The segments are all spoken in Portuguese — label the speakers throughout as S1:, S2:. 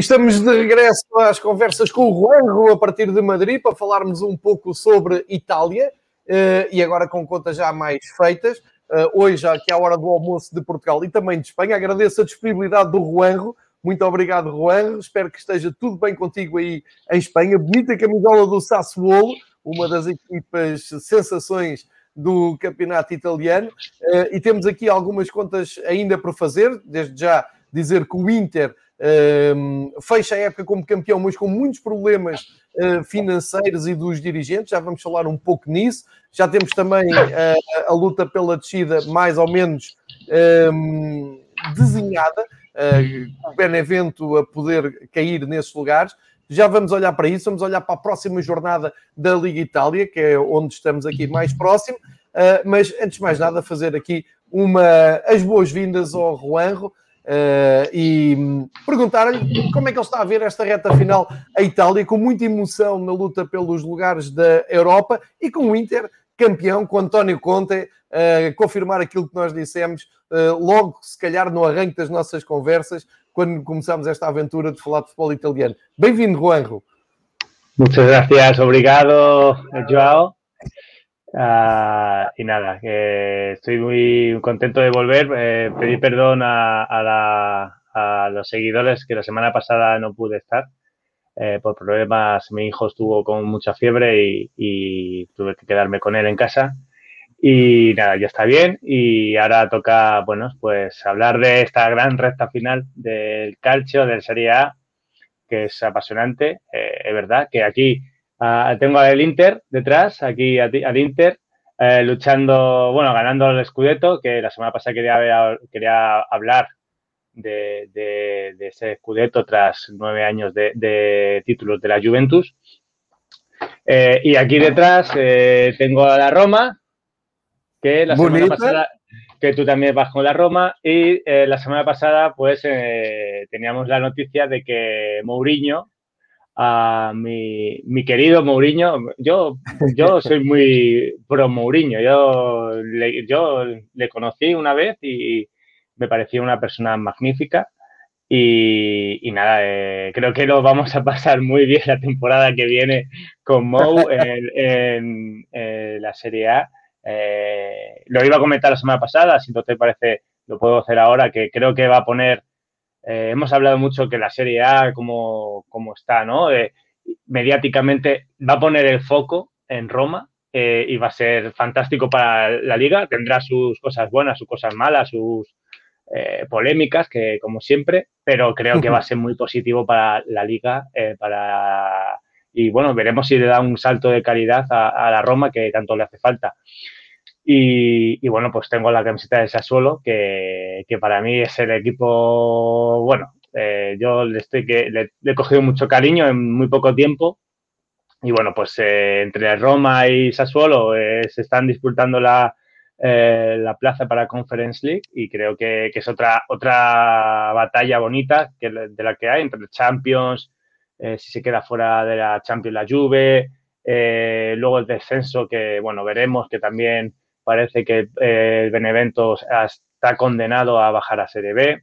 S1: estamos de regresso às conversas com o Juanjo a partir de Madrid para falarmos um pouco sobre Itália eh, e agora com contas já mais feitas. Eh, hoje, aqui à hora do almoço de Portugal e também de Espanha. Agradeço a disponibilidade do Juanjo. Muito obrigado, Juanjo. Espero que esteja tudo bem contigo aí em Espanha. Bonita camisola do Sassuolo, uma das equipas sensações do campeonato italiano. Eh, e temos aqui algumas contas ainda por fazer. Desde já dizer que o Inter fecha a época como campeão, mas com muitos problemas uh, financeiros e dos dirigentes. Já vamos falar um pouco nisso. Já temos também uh, a luta pela descida mais ou menos um, desenhada, uh, o Benevento a poder cair nesses lugares. Já vamos olhar para isso, vamos olhar para a próxima jornada da Liga Itália, que é onde estamos aqui mais próximo. mas antes de mais nada, fazer aqui uma, as boas-vindas ao Juanro. Uh, e perguntar-lhe como é que ele está a ver esta reta final a Itália, com muita emoção na luta pelos lugares da Europa e com o Inter campeão, com António Conte uh, confirmar aquilo que nós dissemos uh, logo, se calhar, no arranque das nossas conversas, quando começámos esta aventura de falar de futebol italiano. Bem-vindo, Juanjo.
S2: Muchas gracias, obrigado, Joao. Uh, y nada, estoy muy contento de volver. Eh, pedir perdón a, los seguidores que la semana pasada no pude estar eh, por problemas. Mi hijo estuvo con mucha fiebre y, y, tuve que quedarme con él en casa. Y nada, ya está bien. Y ahora toca, bueno, pues hablar de esta gran recta final del calcio, del Serie A, que es apasionante. Eh, es verdad que aquí Uh, tengo al Inter detrás, aquí al Inter, eh, luchando, bueno, ganando el Scudetto, que la semana pasada quería, quería hablar de, de, de, ese Scudetto tras nueve años de, de títulos de la Juventus. Eh, y aquí detrás eh, tengo a la Roma, que la semana
S1: Bonita.
S2: pasada, que tú también vas con la Roma, y eh, la semana pasada pues eh, teníamos la noticia de que Mourinho, a mi, mi, querido Mourinho. Yo, yo soy muy pro Mourinho. Yo le, yo le conocí una vez y me parecía una persona magnífica. Y, y nada, eh, creo que lo vamos a pasar muy bien la temporada que viene con Mou en, en, en la Serie A. Eh, lo iba a comentar la semana pasada, si no te parece, lo puedo hacer ahora, que creo que va a poner eh, hemos hablado mucho que la Serie A, como, como está, ¿no? Eh, mediáticamente va a poner el foco en Roma eh, y va a ser fantástico para la liga. Tendrá sus cosas buenas, sus cosas malas, sus eh, polémicas, que como siempre, pero creo que va a ser muy positivo para la liga. para Y bueno, veremos si le da un salto de calidad a, a la Roma que tanto le hace falta. Y, bueno, pues tengo la camiseta de Sassuolo, que, que para mí es el equipo, bueno, eh, yo le, estoy que, le, he cogido mucho cariño en muy poco tiempo. Y bueno, pues eh, entre Roma y Sassuolo eh, se están disputando la, la plaza para Conference League y creo que, que es otra, otra batalla bonita que, de la que hay entre Champions, si se queda fuera de la Champions la Juve, luego el descenso que, bueno, veremos que también parece que eh, el Benevento está condenado a bajar a Serie B.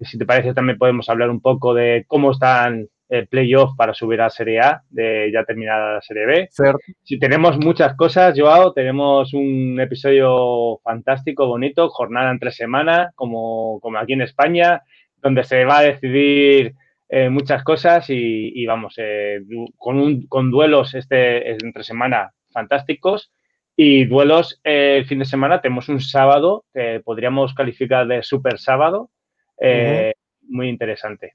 S2: Si te parece, también podemos hablar un poco de cómo están el playoff para subir a Serie A, de ya terminada la Serie B.
S1: Cierto.
S2: Si tenemos muchas cosas, Joao, tenemos un episodio fantástico, bonito, jornada en tres semanas, como, como aquí en España, donde se va a decidir eh, muchas cosas y, y vamos, eh, con, un, con duelos este entre semana fantásticos y duelos eh, el fin de semana. Tenemos un sábado que podríamos calificar de super sábado, uhum. muy interesante.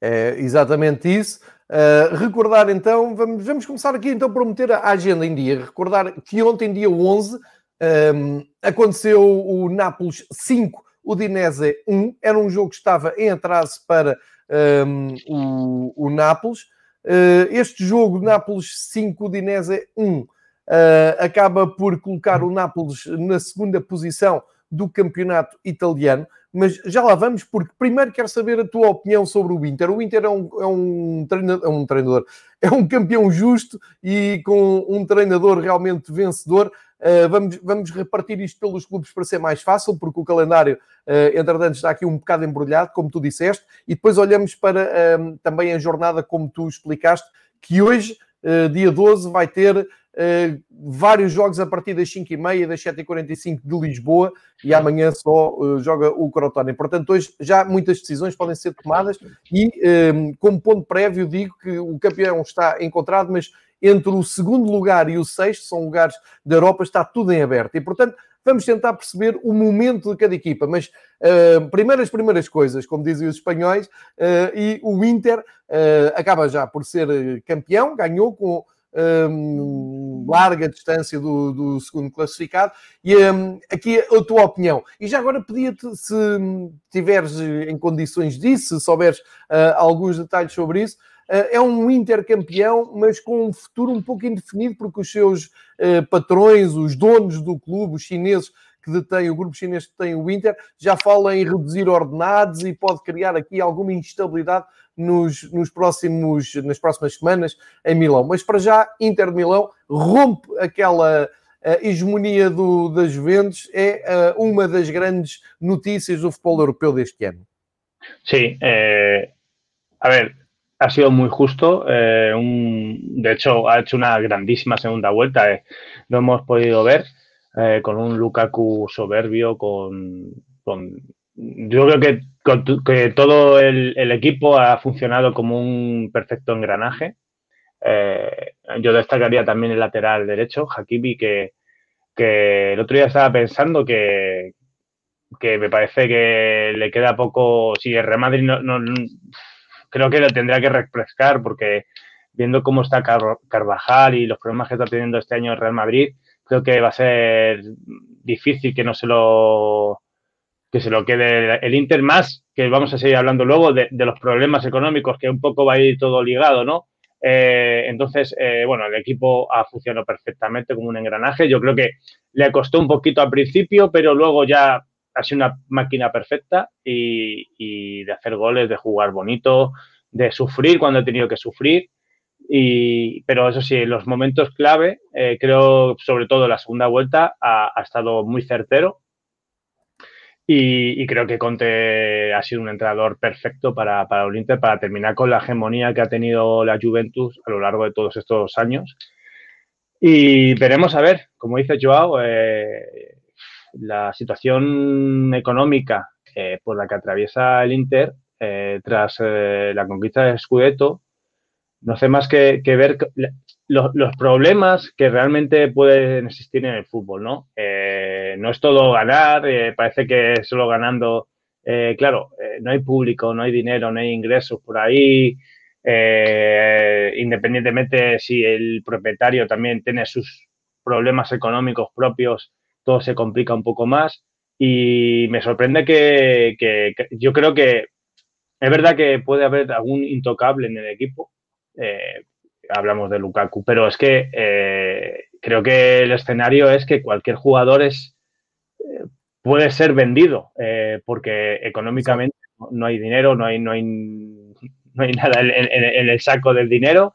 S1: É exatamente isso. Uh, recordar então, vamos, vamos começar aqui então por meter a agenda em dia. Recordar que ontem, dia 11, um, aconteceu o Nápoles 5, o Dinese 1. Era um jogo que estava em atraso para um, o, o Nápoles. Uh, este jogo, Nápoles 5, Udinese 1, uh, acaba por colocar o Nápoles na segunda posição do campeonato italiano. Mas já lá vamos, porque primeiro quero saber a tua opinião sobre o Inter. O Inter é um, é um, treinador, é um treinador, é um campeão justo e com um treinador realmente vencedor. Uh, vamos, vamos repartir isto pelos clubes para ser mais fácil, porque o calendário, uh, entretanto, está aqui um bocado embrulhado, como tu disseste, e depois olhamos para uh, também a jornada, como tu explicaste, que hoje, dia 12, vai ter Uh, vários jogos a partir das 5h30, das 7h45 de Lisboa e amanhã só uh, joga o Crotone. Portanto, hoje já muitas decisões podem ser tomadas e, um, como ponto prévio, digo que o campeão está encontrado, mas entre o segundo lugar e o sexto, são lugares da Europa, está tudo em aberto. E, portanto, vamos tentar perceber o momento de cada equipa. Mas, uh, primeiras, primeiras coisas, como dizem os espanhóis, e o Inter acaba já por ser campeão, ganhou com um, larga distância do, do, segundo classificado. E um, aqui a tua opinião. E já agora pedia-te, se tiveres em condições disso, se souberes uh, alguns detalhes sobre isso. Uh, é um Inter campeão, mas com um futuro um pouco indefinido, porque os seus uh, patrões, os donos do clube, os chineses, que detém, o grupo chinês que tem o Inter, já fala em reduzir ordenados e pode criar aqui alguma instabilidade nos, nos próximos, nas próximas semanas em Milão. Mas para já, Inter de Milão rompe aquela hegemonia do, das Juventus, é uma das grandes notícias do futebol europeu deste ano.
S2: Sí, eh, a ver, ha sido muy justo. Eh, un, de hecho, ha hecho una grandísima segunda vuelta. Eh, lo hemos podido ver. Eh, con un Lukaku soberbio, con, con yo creo que, que todo el, el, equipo ha funcionado como un perfecto engranaje. Eh, yo destacaría también el lateral derecho, Hakimi, que, que el otro día estaba pensando que, que me parece que le queda poco. Si el Real Madrid no, no, creo que lo tendría que refrescar porque viendo cómo está Carvajal y los problemas que está teniendo este año el Real Madrid, creo que va a ser difícil que no se lo que se lo quede el Inter más, que vamos a seguir hablando luego de, los problemas económicos, que un poco va a ir todo ligado, ¿no? Eh, entonces, eh, bueno, el equipo ha funcionado perfectamente como un engranaje. Yo creo que le costó un poquito al principio, pero luego ya ha sido una máquina perfecta y, y de hacer goles, de jugar bonito, de sufrir cuando he tenido que sufrir. Y, pero eso sí, en los momentos clave, eh, creo sobre todo la segunda vuelta ha, ha estado muy certero. Y, y, creo que Conte ha sido un entrenador perfecto para, para el Inter para terminar con la hegemonía que ha tenido la Juventus a lo largo de todos estos años. Y veremos a ver, como dice Joao, eh, la situación económica eh, por la que atraviesa el Inter eh, tras eh, la conquista de Scudetto no hace más que, ver los, problemas que realmente pueden existir en el fútbol, ¿no? Eh, no es todo ganar, eh, parece que solo ganando, eh, claro, no hay público, no hay dinero, no hay ingresos por ahí, independientemente si el propietario también tiene sus problemas económicos propios, todo se complica un poco más. Y me sorprende que, que yo creo que es verdad que puede haber algún intocable en el equipo, eh, hablamos de Lukaku, pero es que eh, creo que el escenario es que cualquier jugador es eh, puede ser vendido porque económicamente no hay dinero, no hay, no hay, no hay nada en, el saco del dinero.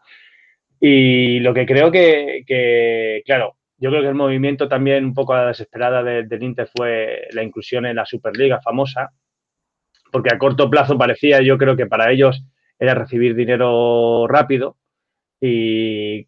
S2: Y lo que creo que, claro, yo creo que el movimiento también un poco a la desesperada de, del Inter fue la inclusión en la Superliga famosa, porque a corto plazo parecía, yo creo que para ellos era recibir dinero rápido y,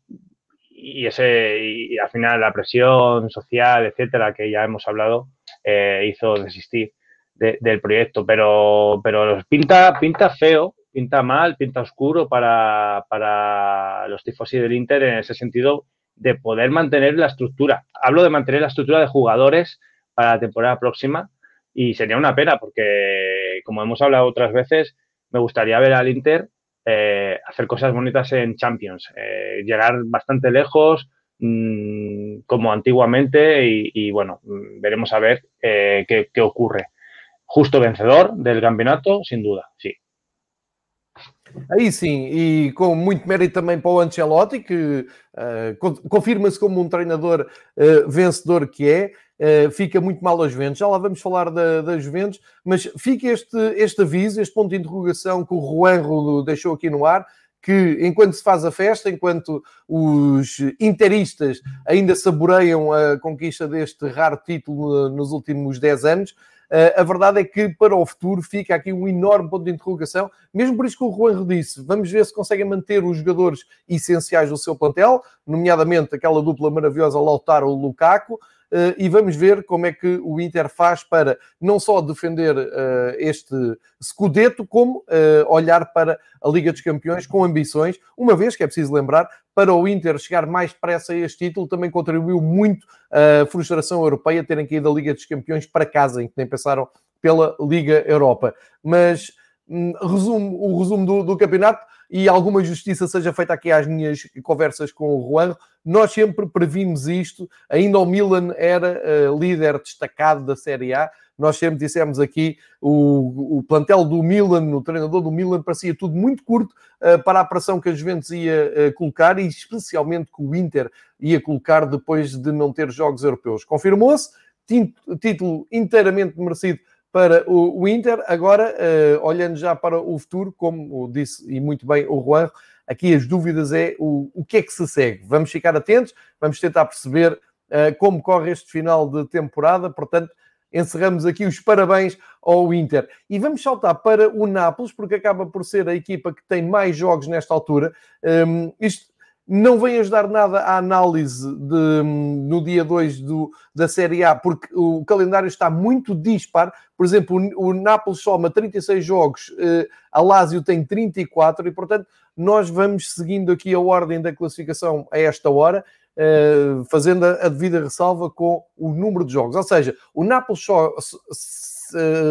S2: y ese y, al final la presión social, etcétera, que ya hemos hablado, eh, hizo desistir de, del proyecto. Pero, pero pinta, pinta feo, pinta mal, pinta oscuro para, para los tifosi del Inter en ese sentido de poder mantener la estructura. Hablo de mantener la estructura de jugadores para la temporada próxima y sería una pena porque, como hemos hablado otras veces, me gustaría ver al Inter eh, hacer cosas bonitas en Champions, eh, llegar bastante lejos mmm, como antiguamente y, y, bueno, veremos a ver eh, qué, qué, ocurre. Justo vencedor del campeonato, sin duda, sí.
S1: Aí sim, e com muito mérito também para o Ancelotti, que uh, confirma-se como um treinador uh, vencedor que é, uh, fica muito mal aos Juventus. Já lá vamos falar da, das Juventus, mas fica este, este aviso, este ponto de interrogação que o Juan deixou aqui no ar, que enquanto se faz a festa, enquanto os interistas ainda saboreiam a conquista deste raro título nos últimos 10 anos, eh, a verdade é que para o futuro fica aqui um enorme ponto de interrogação, mesmo por isso que o Juan disse, vamos ver se conseguem manter os jogadores essenciais do seu plantel, nomeadamente aquela dupla maravilhosa Lautaro-Lukaku, e vamos ver como é que o Inter faz para não só defender uh, este Scudetto, como uh, olhar para a Liga dos Campeões com ambições, uma vez que é preciso lembrar, para o Inter chegar mais depressa a este título, também contribuiu muito a frustração europeia terem caído da Liga dos Campeões para casa, em que nem pensaram pela Liga Europa. Mas resumo, o resumo do, do campeonato e alguma justiça seja feita aqui às minhas conversas com o Juan. Nós sempre previmos isto, ainda o Milan era uh, líder destacado da Série A. Nós sempre dissemos aqui o, o plantel do Milan, o treinador do Milan, parecia tudo muito curto uh, para a pressão que a Juventus ia uh, colocar e especialmente que o Inter ia colocar depois de não ter jogos europeus. Confirmou-se, título inteiramente merecido para o, Inter. Agora, uh, olhando já para o futuro, como disse e muito bem o Juan, aqui as dúvidas é o, o que é que se segue. Vamos ficar atentos, vamos tentar perceber uh, como corre este final de temporada. Portanto, encerramos aqui os parabéns ao Inter. E vamos saltar para o Nápoles, porque acaba por ser a equipa que tem mais jogos nesta altura. Um, ehm, isto não vem ajudar nada à análise de, no dia 2 da Série A, porque o calendário está muito dispar. Por exemplo, o, o Nápoles soma 36 jogos, eh, a Lazio tem 34, e portanto nós vamos seguindo aqui a ordem da classificação a esta hora, eh, fazendo a, a, devida ressalva com o número de jogos. Ou seja, o Nápoles só,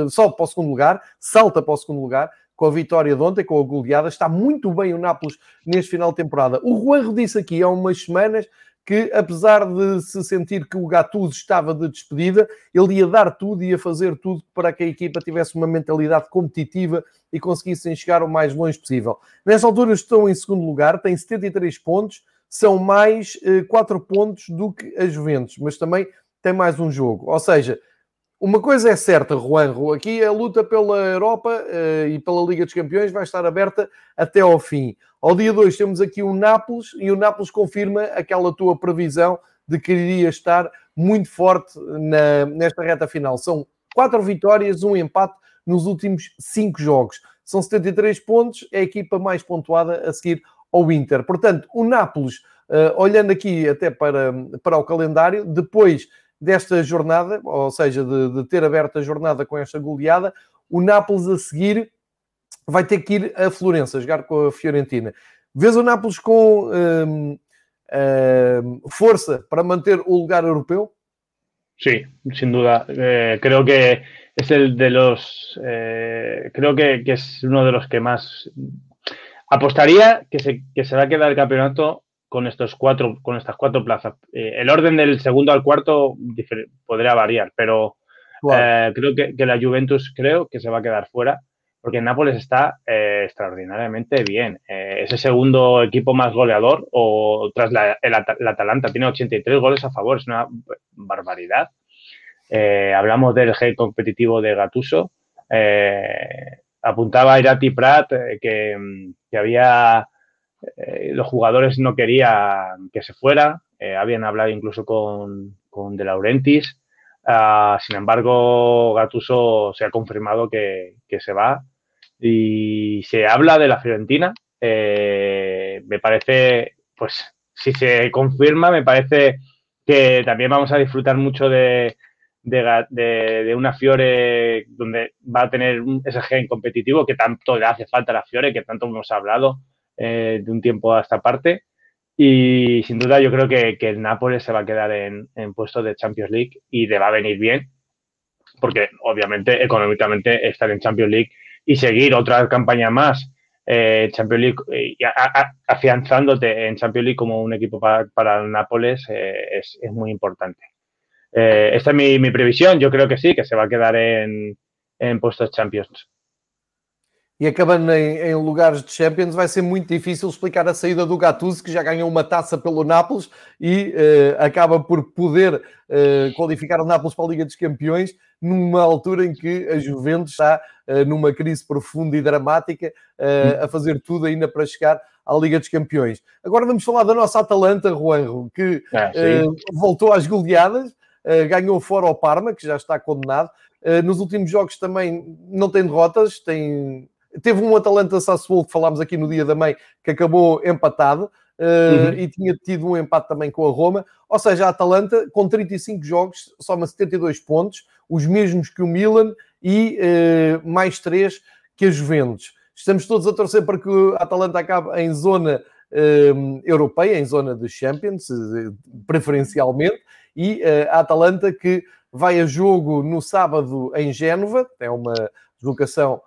S1: sobe para o segundo lugar, salta para o segundo lugar, com a vitória de ontem, com a goleada. Está muito bem o Nápoles neste final de temporada. O Juan disse aqui há umas semanas que, apesar de se sentir que o Gattuso estava de despedida, ele ia dar tudo, ia fazer tudo para que a equipa tivesse uma mentalidade competitiva e conseguissem chegar o mais longe possível. Nesta altura estão em segundo lugar, têm 73 pontos, são mais eh, 4 pontos do que a Juventus, mas também tem mais um jogo. Ou seja, uma coisa é certa, Juanjo, aqui a luta pela Europa uh, e pela Liga dos Campeões vai estar aberta até ao fim. Ao dia 2 temos aqui o Nápoles e o Nápoles confirma aquela tua previsão de que iria estar muito forte na, nesta reta final. São quatro vitórias, um empate nos últimos cinco jogos. São 73 pontos, é a equipa mais pontuada a seguir ao Inter. Portanto, o Nápoles, uh, olhando aqui até para, para o calendário, depois desta jornada, ou seja, de, de, ter aberto a jornada com esta goleada, o Nápoles a seguir vai ter que ir a Florença, jogar com a Fiorentina. Vês o Nápoles com hum, hum, força para manter o lugar europeu?
S2: Sí, sin duda. Eh, creo que es el de los. Eh, creo que, que, es uno de los que más. Apostaría que se, que se va a quedar el campeonato con estos cuatro, con estas cuatro plazas. Eh, el orden del segundo al cuarto podría variar, pero eh, creo que, la Juventus creo que se va a quedar fuera, porque Nápoles está eh, extraordinariamente bien. es el segundo equipo más goleador, o tras la, el, Atalanta, tiene 83 goles a favor, es una barbaridad. hablamos del G competitivo de Gatuso. apuntaba Irati Prat que, que había eh, los jugadores no querían que se fuera, eh, habían hablado incluso con, con De Laurentiis. Ah, sin embargo, Gatuso se ha confirmado que, se va y se habla de la Fiorentina. Eh, me parece, pues, si se confirma, me parece que también vamos a disfrutar mucho de, de, una Fiore donde va a tener ese gen competitivo que tanto le hace falta a la Fiore, que tanto hemos hablado eh, de un tiempo a esta parte. Y sin duda yo creo que, el Nápoles se va a quedar en, en puesto de Champions League y le va a venir bien, porque obviamente económicamente estar en Champions League y seguir otra campaña más eh, Champions League y afianzándote en Champions League como un equipo para, para el Nápoles eh, es, es, muy importante. Eh, esta es mi, mi, previsión, yo creo que sí, que se va a quedar en, en puestos Champions.
S1: E acabando em, em, lugares de Champions, vai ser muito difícil explicar a saída do Gattuso, que já ganhou uma taça pelo Nápoles e uh, acaba por poder uh, qualificar o Nápoles para a Liga dos Campeões numa altura em que a Juventus está uh, numa crise profunda e dramática, a fazer tudo ainda para chegar à Liga dos Campeões. Agora vamos falar da nossa Atalanta, Juanjo, que ah, voltou às goleadas, ganhou fora ao Parma, que já está condenado. nos últimos jogos também não tem derrotas, tem Teve um Atalanta Sassuolo que falámos aqui no dia da mãe, que acabou empatado. Uh, uhum. e tinha tido um empate também com a Roma. Ou seja, a Atalanta, com 35 jogos, soma 72 pontos, os mesmos que o Milan e uh, mais 3 que a Juventus. Estamos todos a torcer para que a Atalanta acabe em zona uh, europeia, em zona de Champions, preferencialmente, e a Atalanta que vai a jogo no sábado em Génova, é uma deslocação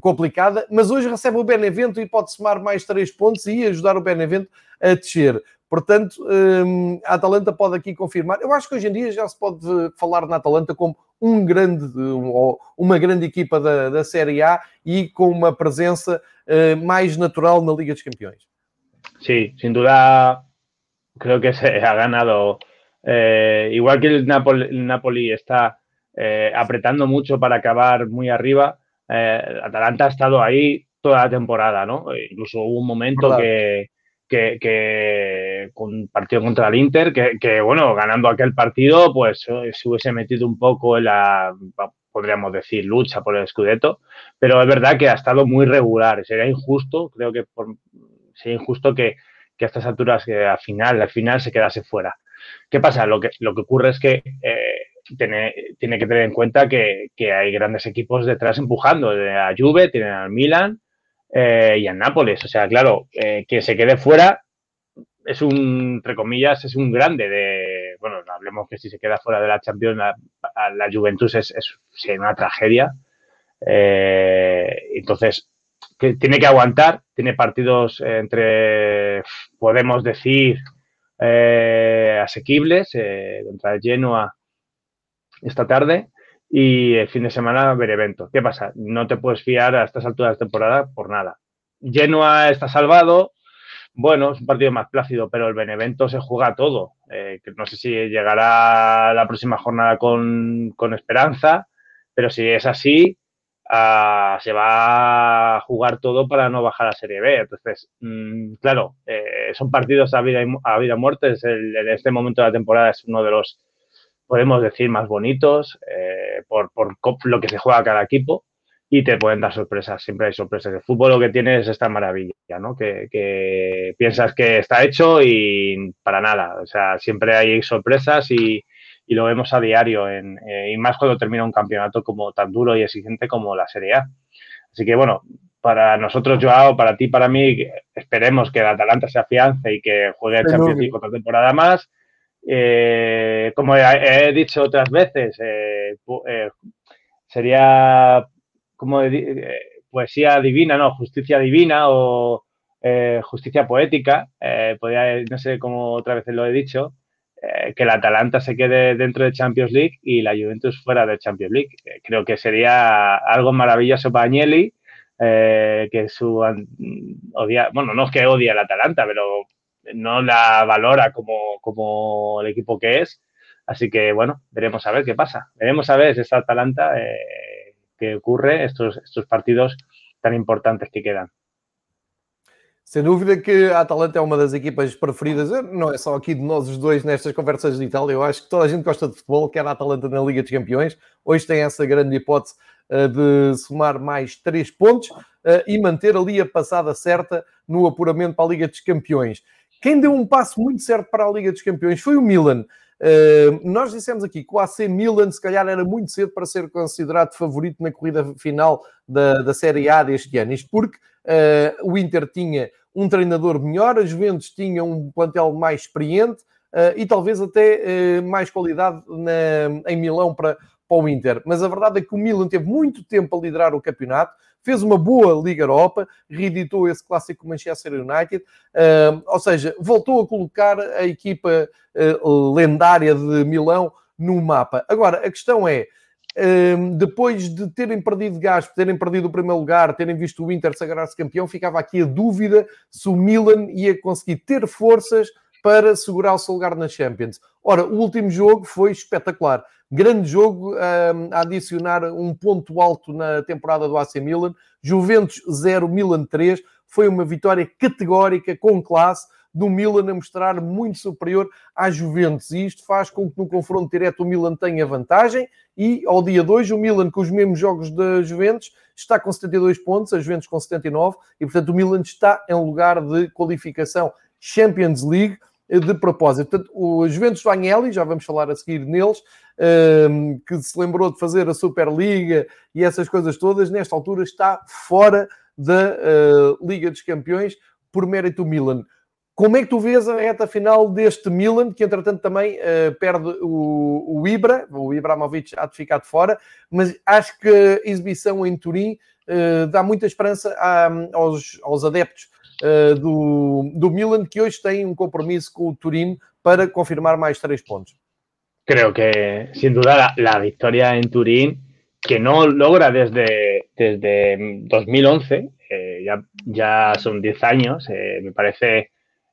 S1: complicada, mas hoje recebe o Benevento e pode somar mais três pontos e ajudar o Benevento a descer. Portanto, um, a Atalanta pode aqui confirmar. Eu acho que hoje em dia já se pode falar na Atalanta como um grande, uma grande equipa da, da Série A e com uma presença uh, mais natural na Liga dos Campeões.
S2: Sí, sin duda creo que se ha ganado. Eh, igual que el Napoli, el Napoli está eh, apretando mucho para acabar muy arriba, eh, Atalanta ha estado ahí toda la temporada, ¿no? E incluso hubo un momento que, que, que, con partido contra el Inter, que, que, bueno, ganando aquel partido, pues eh, se hubiese metido un poco en la, podríamos decir, lucha por el Scudetto, pero es verdad que ha estado muy regular. Sería injusto, creo que por, sería injusto que, que a estas alturas, que al final, al final se quedase fuera. ¿Qué pasa? Lo que, lo que ocurre es que eh, tiene, tiene que tener en cuenta que, que, hay grandes equipos detrás empujando. A Juve, tienen al Milan eh, y al Nápoles. O sea, claro, eh, que se quede fuera es un, entre comillas, es un grande de, bueno, hablemos que si se queda fuera de la Champions, la, la Juventus es, es, una tragedia. Eh, entonces, que tiene que aguantar, tiene partidos entre, podemos decir, eh, asequibles, contra el Genoa esta tarde y el fin de semana ver evento. ¿Qué pasa? No te puedes fiar a estas alturas de temporada por nada. Genoa está salvado. Bueno, es un partido más plácido, pero el Benevento se juega todo. Eh, no sé si llegará la próxima jornada con, con esperanza, pero si es así, uh, se va a jugar todo para no bajar a Serie B. Entonces, mmm, claro, eh, son partidos a vida, y, a vida muerte. Es en este momento de la temporada es uno de los podemos decir, más bonitos eh, por, por, lo que se juega cada equipo y te pueden dar sorpresas. Siempre hay sorpresas. El fútbol lo que tiene es esta maravilla, ¿no? Que, que, piensas que está hecho y para nada. O sea, siempre hay sorpresas y, y lo vemos a diario, en, eh, y más cuando termina un campeonato como tan duro y exigente como la Serie A. Así que bueno, para nosotros, Joao, para ti, para mí, esperemos que el Atalanta se afiance y que juegue el Champions League otra temporada más eh, como he, dicho otras veces, eh, eh, sería como poesía divina, no, justicia divina o justicia poética, podría, no sé cómo otra vez lo he dicho, que la Atalanta se quede dentro de Champions League y la Juventus fuera de Champions League. creo que sería algo maravilloso para Agnelli, que su odia, bueno, no es que odie al Atalanta, pero no la valora como, como, el equipo que es. Así que, bueno, veremos a ver qué pasa. Veremos a ver esta Atalanta eh, que ocurre, estos, estos partidos tan importantes que quedan.
S1: Sem dúvida que a Atalanta é uma das equipas preferidas, não é só aqui de nós os dois nestas conversas de Itália, eu acho que toda a gente gosta de futebol, quer a Atalanta na Liga dos Campeões. Hoje tem essa grande hipótese uh, de somar mais três pontos uh, e manter ali a passada certa no apuramento para a Liga dos Campeões. Quem deu um passo muito certo para a Liga dos Campeões foi o Milan. Uh, nós dissemos aqui que o AC Milan, se calhar, era muito cedo para ser considerado favorito na corrida final da, da Série A deste ano. Isto porque uh, o Inter tinha um treinador melhor, a Juventus tinha um plantel mais experiente uh, e talvez até mais qualidade na, em Milão para, para o Inter. Mas a verdade é que o Milan teve muito tempo a liderar o campeonato, fez uma boa Liga Europa, reeditou esse clássico Manchester United, uh, ou seja, voltou a colocar a equipa uh, lendária de Milão no mapa. Agora, a questão é, depois de terem perdido gás, terem perdido o primeiro lugar, terem visto o Inter sagrar-se campeão, ficava aqui a dúvida se o Milan ia conseguir ter forças para segurar o seu lugar na Champions. Ora, o último jogo foi espetacular. Grande jogo a adicionar um ponto alto na temporada do AC Milan. Juventus 0, Milan 3. Foi uma vitória categórica, com classe, do Milan a mostrar muito superior à Juventus. E isto faz com que no confronto direto o Milan tenha vantagem. E ao dia 2, o Milan, com os mesmos jogos da Juventus, está com 72 pontos, a Juventus com 79. E portanto o Milan está em lugar de qualificação Champions League de propósito. Portanto, o Juventus do Agnelli, já vamos falar a seguir neles, um, que se lembrou de fazer a Superliga e essas coisas todas, nesta altura está fora da uh, Liga dos Campeões por mérito do Milan. Como é que tu vês a reta final deste Milan, que entretanto também uh, perde o, o, Ibra, o Ibrahimovic há de ficar de fora, mas acho que a exibição em Turim dá muita esperança a, aos, adeptos do, do Milan, que hoje tem um compromisso el Turín para confirmar más tres puntos.
S2: Creo que, sin duda, la, victoria en Turín, que no logra desde, desde 2011, eh, ya, ya son 10 años, eh, me parece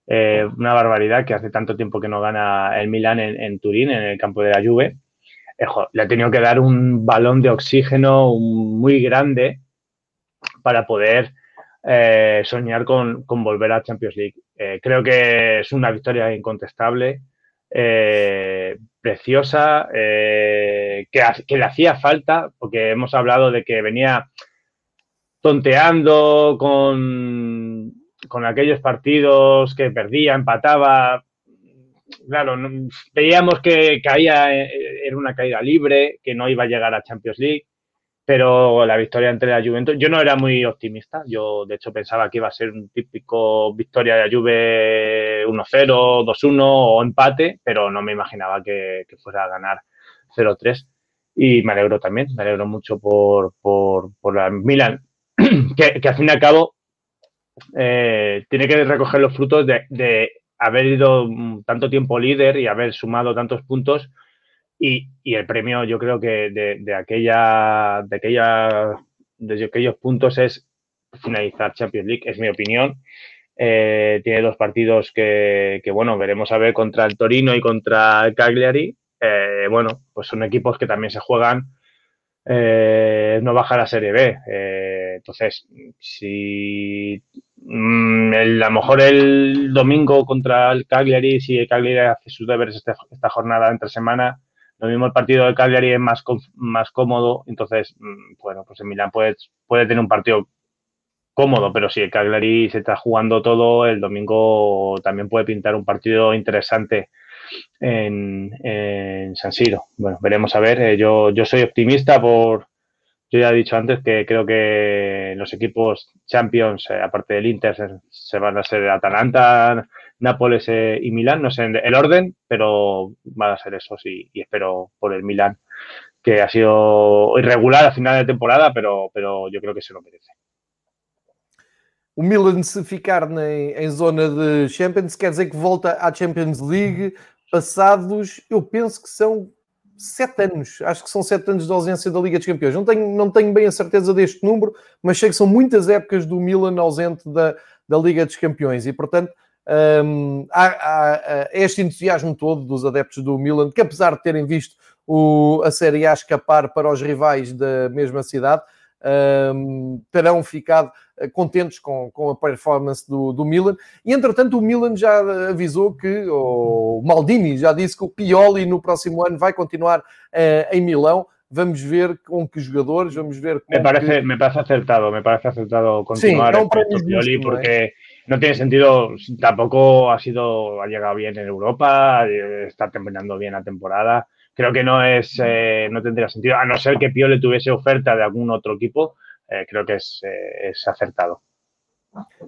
S2: eh, una barbaridad que hace tanto tiempo que no gana el Milan en Turín, en el campo de la Juve. le ha tenido que dar un balón de oxígeno muy grande para poder eh, soñar con, volver a Champions League. Eh, creo que es una victoria incontestable, eh, preciosa, que, le hacía falta, porque hemos hablado de que venía tonteando con, con aquellos partidos que perdía, empataba. Claro, veíamos que caía, era una caída libre, que no iba a llegar a Champions League pero la victoria entre la Juventus, yo no era muy optimista, yo de hecho pensaba que iba a ser un típico victoria de la Juve 1-0, 2-1 o empate, pero no me imaginaba que, fuera a ganar 0-3 y me alegro también, me alegro mucho por, por, por la Milan, que, que, al fin y al cabo eh, tiene que recoger los frutos de, de haber ido tanto tiempo líder y haber sumado tantos puntos y, el premio, yo creo que de, aquella, de aquella, desde aquellos puntos es finalizar Champions League, es mi opinión. Eh, tiene dos partidos que, bueno, veremos a ver contra el Torino y contra el Cagliari. Eh, bueno, pues son equipos que también se juegan eh, no bajar a Serie B. entonces, si mm, a lo mejor el domingo contra el Cagliari, si el Cagliari hace sus deberes esta, esta jornada entre semana, lo mismo el partido de Cagliari es más, más cómodo, entonces, mm, bueno, pues en Milán puede, puede tener un partido cómodo, pero si el Cagliari se está jugando todo, el domingo también puede pintar un partido interesante en, San Siro. Bueno, veremos a ver. Eh, yo, yo soy optimista por, yo ya he dicho antes que creo que los equipos Champions, eh, aparte del Inter, se, van a ser Atalanta, Nápoles eh, y Milán, no sé el orden, pero van a ser esos y, espero por el Milán, que ha sido irregular a final de temporada, pero, pero yo creo que se lo merece.
S1: O Milan, se ficar em zona de Champions, quer dizer que volta à Champions League passados, eu penso que são sete anos, acho que são sete anos de ausência da Liga dos Campeões. Não tenho, não tenho bem a certeza deste número, mas sei que são muitas épocas do Milan ausente da, da Liga dos Campeões e, portanto, um, há, há, este entusiasmo todo dos adeptos do Milan, que apesar de terem visto o, a Série A escapar para os rivais da mesma cidade, um, terão ficado eh, contentes com, com a performance do, do Milan. E entretanto, o Milan já avisou que, o Maldini já disse que o Pioli no próximo ano vai continuar uh, em Milão. Vamos ver com que jogadores, vamos ver
S2: me parece, que... me parece acertado, me parece acertado continuar sí, no Pioli porque no tiene sentido, tampoco ha sido, ha llegado bien en Europa, eh, está terminando bien la temporada. Creo que no es, eh, no tendría sentido, a no ser que Pioli tuviese oferta de algún outro equipo, eh, creo que es, eh, es acertado.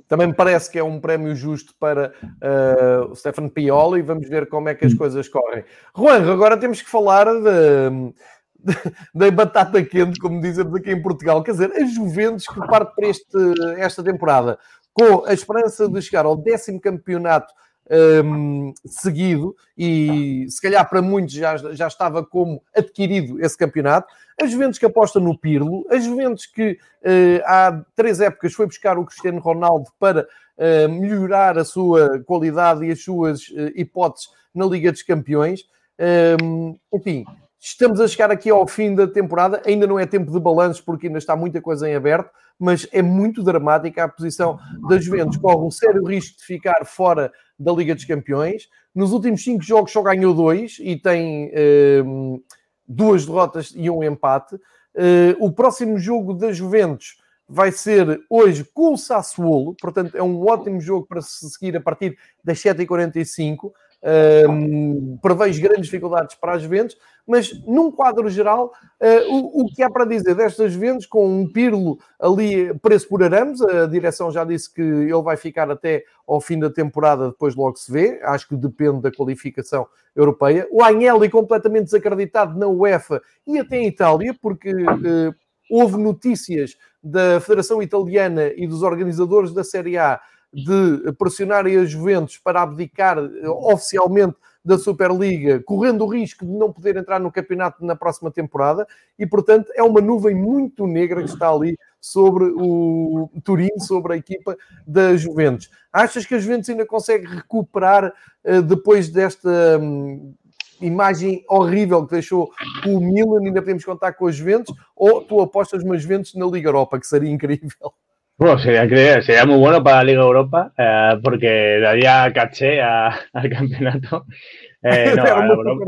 S1: Também me parece que é um prémio justo para uh, o Stefan Pioli. Vamos ver como é que as hum. coisas correm. Juan, agora temos que falar da batata quente, como dizemos aqui em Portugal. Quer dizer, a Juventus que parte para este, esta temporada com a esperança de chegar ao décimo campeonato um, seguido e se calhar para muitos já, já estava como adquirido esse campeonato. A Juventus que aposta no Pirlo, a Juventus que uh, há três épocas foi buscar o Cristiano Ronaldo para uh, melhorar a sua qualidade e as suas uh, hipóteses na Liga dos Campeões. Um, enfim, Estamos a chegar aqui ao fim da temporada, ainda não é tempo de balanços porque ainda está muita coisa em aberto, mas é muito dramática a posição da Juventus. Corre um sério risco de ficar fora da Liga dos Campeões. Nos últimos cinco jogos só ganhou dois e tem um, duas derrotas e um empate. Uh, o próximo jogo da Juventus vai ser hoje com o Sassuolo, portanto é um ótimo jogo para se seguir a partir das 7h45. Um, prevejo grandes dificuldades para as Juventus, mas num quadro geral, uh, o, o, que há para dizer destas Juventus, com um Pirlo ali preço por arames, a direção já disse que ele vai ficar até ao fim da temporada, depois logo se vê, acho que depende da qualificação europeia. O Agnelli completamente desacreditado na UEFA e até em Itália, porque uh, houve notícias da Federação Italiana e dos organizadores da Série A de pressionarem a Juventus para abdicar eh, oficialmente da Superliga, correndo o risco de não poder entrar no campeonato na próxima temporada, e portanto é uma nuvem muito negra que está ali sobre o Turim, sobre a equipa da Juventus. Achas que a Juventus ainda consegue recuperar uh, depois desta um, imagem horrível que deixou o Milan, ainda podemos contar com a Juventus, ou tu apostas uma Juventus na Liga Europa, que seria incrível?
S2: Bueno, sería, sería muy bueno para la Liga Europa eh, porque daría caché a, al campeonato. Eh, no, a Europa.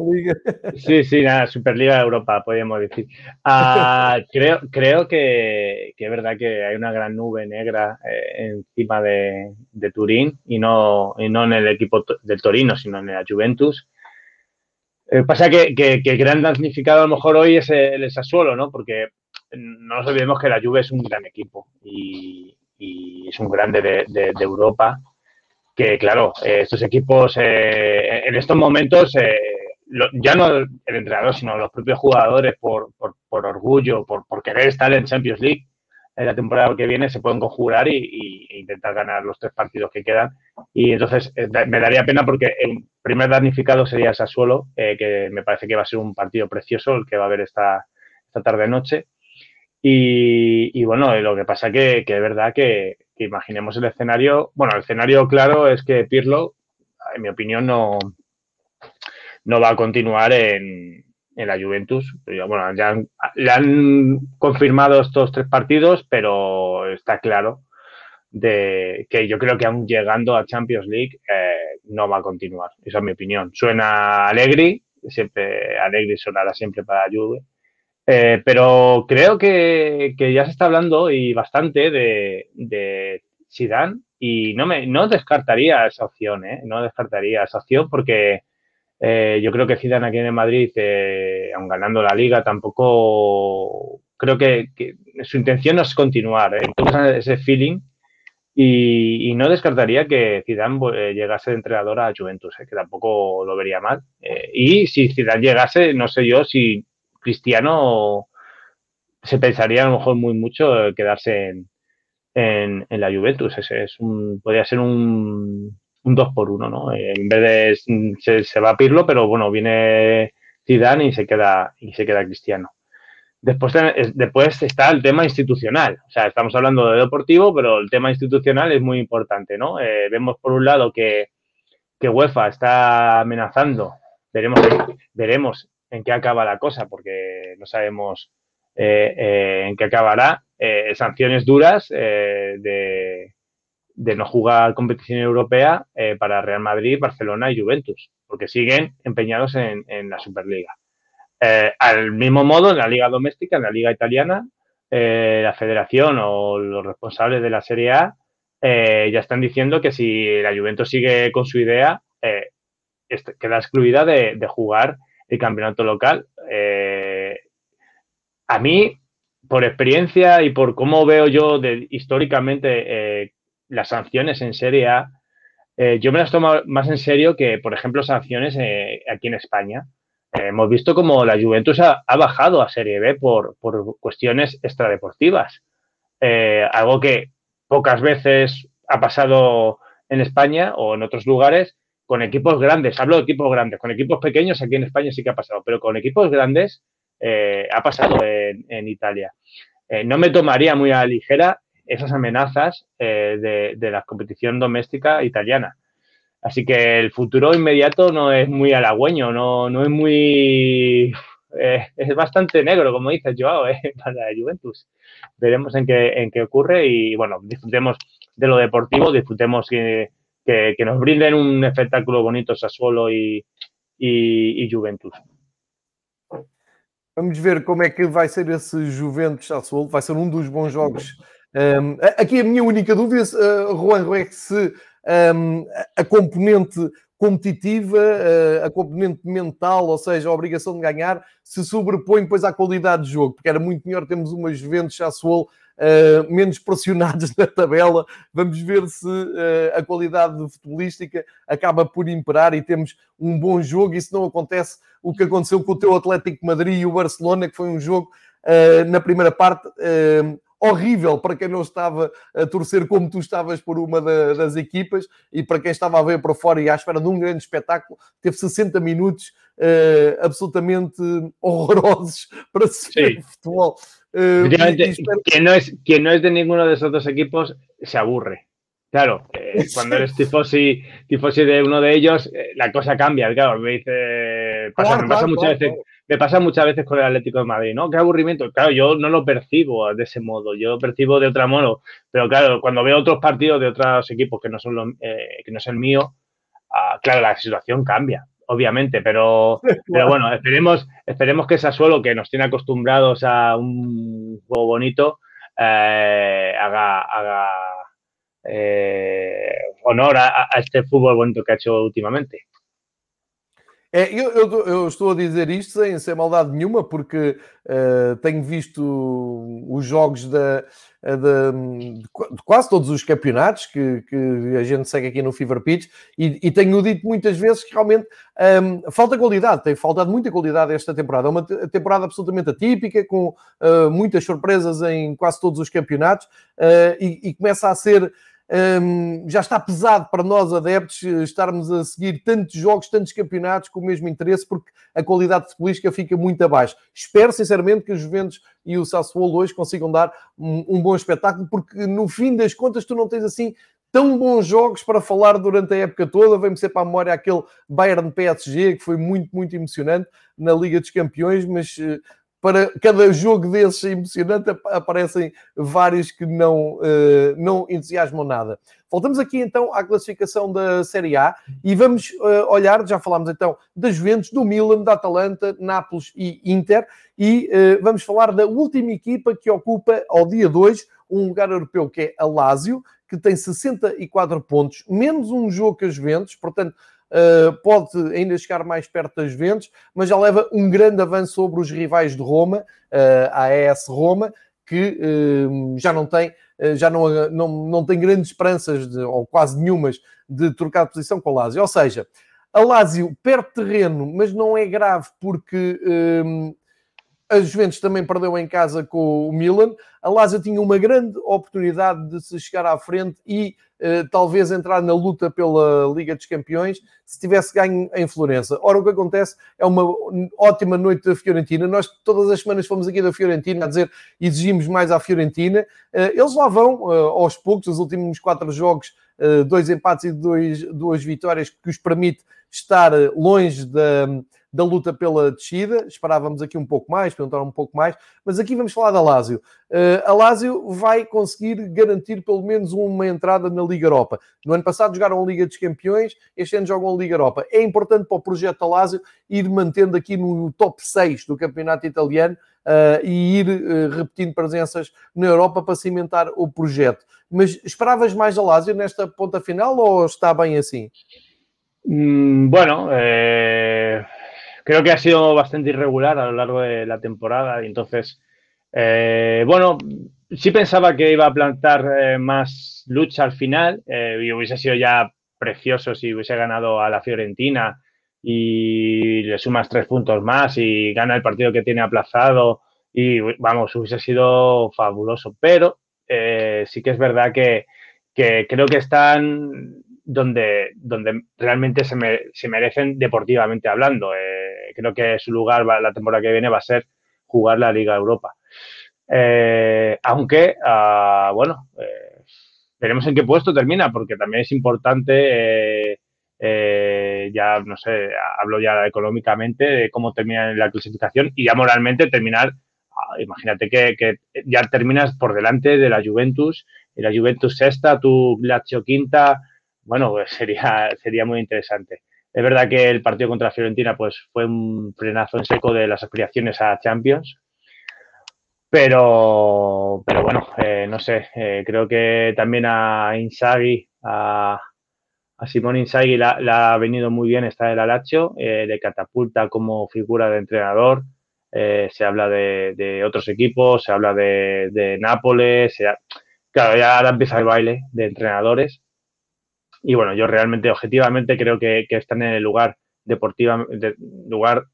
S2: Sí, sí, nada, Superliga de Europa, podríamos decir. Ah, creo creo que, que, es verdad que hay una gran nube negra eh, encima de, de, Turín y no, y no en el equipo del Torino, sino en la Juventus. Eh, pasa que, que, que, el gran damnificado a lo mejor hoy es el, el Sassuolo, ¿no? Porque no nos olvidemos que la Juve es un gran equipo y, es un grande de, Europa. Que claro, eh, estos equipos eh, en estos momentos, eh, ya no el entrenador, sino los propios jugadores, por, orgullo, por, querer estar en Champions League en la temporada que viene, se pueden conjurar y, intentar ganar los tres partidos que quedan. Y entonces me daría pena porque primer damnificado sería Sassuolo, que me parece que va a ser un partido precioso el que va a haber esta, esta tarde-noche. Y, bueno, lo que pasa que, que es verdad que, imaginemos el escenario. Bueno, el escenario claro es que Pirlo, en mi opinión, no, no va a continuar en, en la Juventus. Bueno, ya le han confirmado estos tres partidos, pero está claro de que yo creo que aún llegando a Champions League eh, no va a continuar. Esa es mi opinión. Suena Allegri, siempre Allegri sonará siempre para Juve eh, pero creo que, ya se está hablando y bastante de, de Zidane y no me no descartaría esa opción, ¿eh? No descartaría esa opción porque eh, yo creo que Zidane aquí en Madrid, eh, aun ganando la liga, tampoco creo que, su intención no es continuar. Entonces ese feeling y, no descartaría que Zidane llegase de entrenador a Juventus, que tampoco lo vería mal. y si Zidane llegase, no sé yo si Cristiano se pensaría a lo mejor muy mucho quedarse en, en, la Juventus. Ese es un, podría ser un, un 2 por 1, ¿no? En vez de se, se, va a Pirlo, pero bueno, viene Zidane y se queda y se queda Cristiano. Después, después está el tema institucional. O sea, estamos hablando de deportivo, pero el tema institucional es muy importante, ¿no? Eh, vemos por un lado que, que UEFA está amenazando, veremos, veremos en qué acaba la cosa, porque no sabemos eh, eh, en qué acabará. Eh, sanciones duras de, de, no jugar competición europea para Real Madrid, Barcelona y Juventus, porque siguen empeñados en, en la Superliga. Al mismo modo, en la liga doméstica, en la liga italiana, la federación o los responsables de la Serie A ya están diciendo que si la Juventus sigue con su idea, queda excluida de, jugar el campeonato local. Eh, a mí, por experiencia y por cómo veo yo históricamente eh, las sanciones en Serie A, eh, yo me las tomo más en serio que, por ejemplo, sanciones aquí en España. Hemos visto como la Juventus ha, bajado a Serie B por, por cuestiones extradeportivas. algo que pocas veces ha pasado en España o en otros lugares con equipos grandes, hablo de equipos grandes, con equipos pequeños aquí en España sí que ha pasado, pero con equipos grandes eh, ha pasado en, Italia. Eh, no me tomaría muy a la ligera esas amenazas de, la competición doméstica italiana. Así que el futuro inmediato no es muy halagüeño, no, no es muy... es bastante negro, como dices, Joao, para la Juventus. Veremos en qué, en qué ocurre y, bueno, disfrutemos de lo deportivo, disfrutemos que, que, que nos brinden un espectáculo bonito Sassuolo e, e, e Juventus.
S1: Vamos ver como é que vai ser esse Juventus Sassuolo. Vai ser um dos bons jogos. Um, aqui a minha única dúvida, uh, Juan, é que se um, a componente competitiva, uh, a componente mental, ou seja, a obrigação de ganhar, se sobrepõe depois à qualidade de jogo, porque era muito melhor termos uma Juventus Sassuolo uh, menos pressionados na tabela. Vamos ver se uh, a qualidade futebolística acaba por imperar e temos um bom jogo. E se não acontece o que aconteceu com o teu Atlético Madrid e o Barcelona, que foi um jogo uh, na primeira parte horrível para quem não estava a torcer como tu estavas por uma da, das equipas e para quem estava a ver para fora e à espera de um grande espetáculo, teve 60 minutos uh, absolutamente horrorosos para se ver futebol.
S2: Uh, quien, no es, quien no es de ninguno de esos dos equipos se aburre. Claro, eh, cuando eres tifosi, tifosi de uno de ellos, eh, la cosa cambia. Claro, me dice, pasa, me, pasa muchas veces, me pasa muchas veces con el Atlético de Madrid, ¿no? Qué aburrimiento. Claro, yo no lo percibo de ese modo, yo lo percibo de otra modo. Pero claro, cuando veo otros partidos de otros equipos que no son eh, que no es el mío, ah, claro, la situación cambia obviamente, pero, pero bueno, esperemos, esperemos que Sassuolo, que nos tiene acostumbrados a un juego bonito, eh, haga, haga eh, honor a, a, este fútbol bonito que ha hecho ultimamente.
S1: É, eu, eu, eu, estou a dizer isto sem ser maldade nenhuma, porque uh, tenho visto os jogos da, eh, de, de, quase todos os campeonatos que, que, a gente segue aqui no Fever Pitch e, e tenho dito muitas vezes que realmente um, ehm, falta qualidade, tem faltado muita qualidade esta temporada. É uma temporada absolutamente atípica, com uh, muitas surpresas em quase todos os campeonatos uh, e, e começa a ser já está pesado para nós adeptos estarmos a seguir tantos jogos, tantos campeonatos com o mesmo interesse, porque a qualidade política fica muito abaixo. Espero sinceramente que os Juventus e o Sassuolo hoje consigam dar um, bom espetáculo, porque no fim das contas tu não tens assim tão bons jogos para falar durante a época toda. Vem-me ser para a memória aquele Bayern PSG, que foi muito, muito emocionante na Liga dos Campeões, mas eh, para cada jogo desses emocionante aparecem vários que não, uh, não entusiasmam nada. Voltamos aqui então à classificação da Série A e vamos uh, olhar, já falámos então das Juventus, do Milan, da Atalanta, Nápoles e Inter e uh, vamos falar da última equipa que ocupa ao dia 2 um lugar europeu que é a Lazio, que tem 64 pontos, menos um jogo que as Juventus, portanto uh, pode ainda chegar mais perto das Juventus, mas já leva um grande avanço sobre os rivais de Roma, uh, a AES Roma, que uh, já não tem já não, não, não tem grandes esperanças, de, ou quase nenhumas, de trocar de posição com a Lazio. Ou seja, a Lazio perde terreno, mas não é grave porque a Juventus também perdeu em casa com o Milan. A Lazio tinha uma grande oportunidade de se chegar à frente e uh, talvez entrar na luta pela Liga dos Campeões se tivesse ganho em Florença. Ora, o que acontece é uma ótima noite da Fiorentina. Nós todas as semanas fomos aqui da Fiorentina a dizer exigimos mais à Fiorentina. Uh, eles lá vão uh, aos poucos, os últimos quatro jogos, dois empates e dois, duas vitórias que os permite estar longe da da luta pela descida. Esperávamos aqui um pouco mais, perguntar um pouco mais, mas aqui vamos falar da Lazio. Uh, a Lazio vai conseguir garantir pelo menos uma entrada na Liga Europa. No ano passado jogaram a Liga dos Campeões, este ano jogam a Liga Europa. É importante para o projeto da Lazio ir mantendo aqui no top 6 do campeonato italiano uh, e ir uh, repetindo presenças na Europa para cimentar o projeto. Mas esperavas mais da Lazio nesta ponta final ou está bem assim?
S2: Mm, bueno, eh, creo que ha sido bastante irregular a lo largo de la temporada y entonces, eh, bueno, sí pensaba que iba a plantar eh, más lucha al final eh, y hubiese sido ya precioso si hubiese ganado a la Fiorentina y le sumas tres puntos más y gana el partido que tiene aplazado y vamos, hubiese sido fabuloso, pero sí que es verdad que, que creo que están donde, donde realmente se, se merecen deportivamente hablando. Eh, creo que su lugar la temporada que viene va a ser jugar la Liga Europa. Eh, aunque, uh, bueno, eh, veremos en qué puesto termina, porque también es importante, ya no sé, hablo ya económicamente de cómo termina la clasificación y ya moralmente terminar ah, imagínate que, que, ya terminas por delante de la Juventus, la Juventus sexta, tu Lazio quinta, bueno, pues sería, sería muy interesante. Es verdad que el partido contra Fiorentina pues, fue un frenazo en seco de las aspiraciones a Champions, pero, pero bueno, eh, no sé, eh, creo que también a Inzaghi, a, Simón Inzaghi la, ha venido muy bien esta del Alacho, eh, de catapulta como figura de entrenador, eh, se habla de, de, otros equipos, se habla de, de Nápoles, claro, ya ahora empieza el baile de entrenadores y bueno, yo realmente, objetivamente, creo que, que están en el lugar deportivo, de, lugar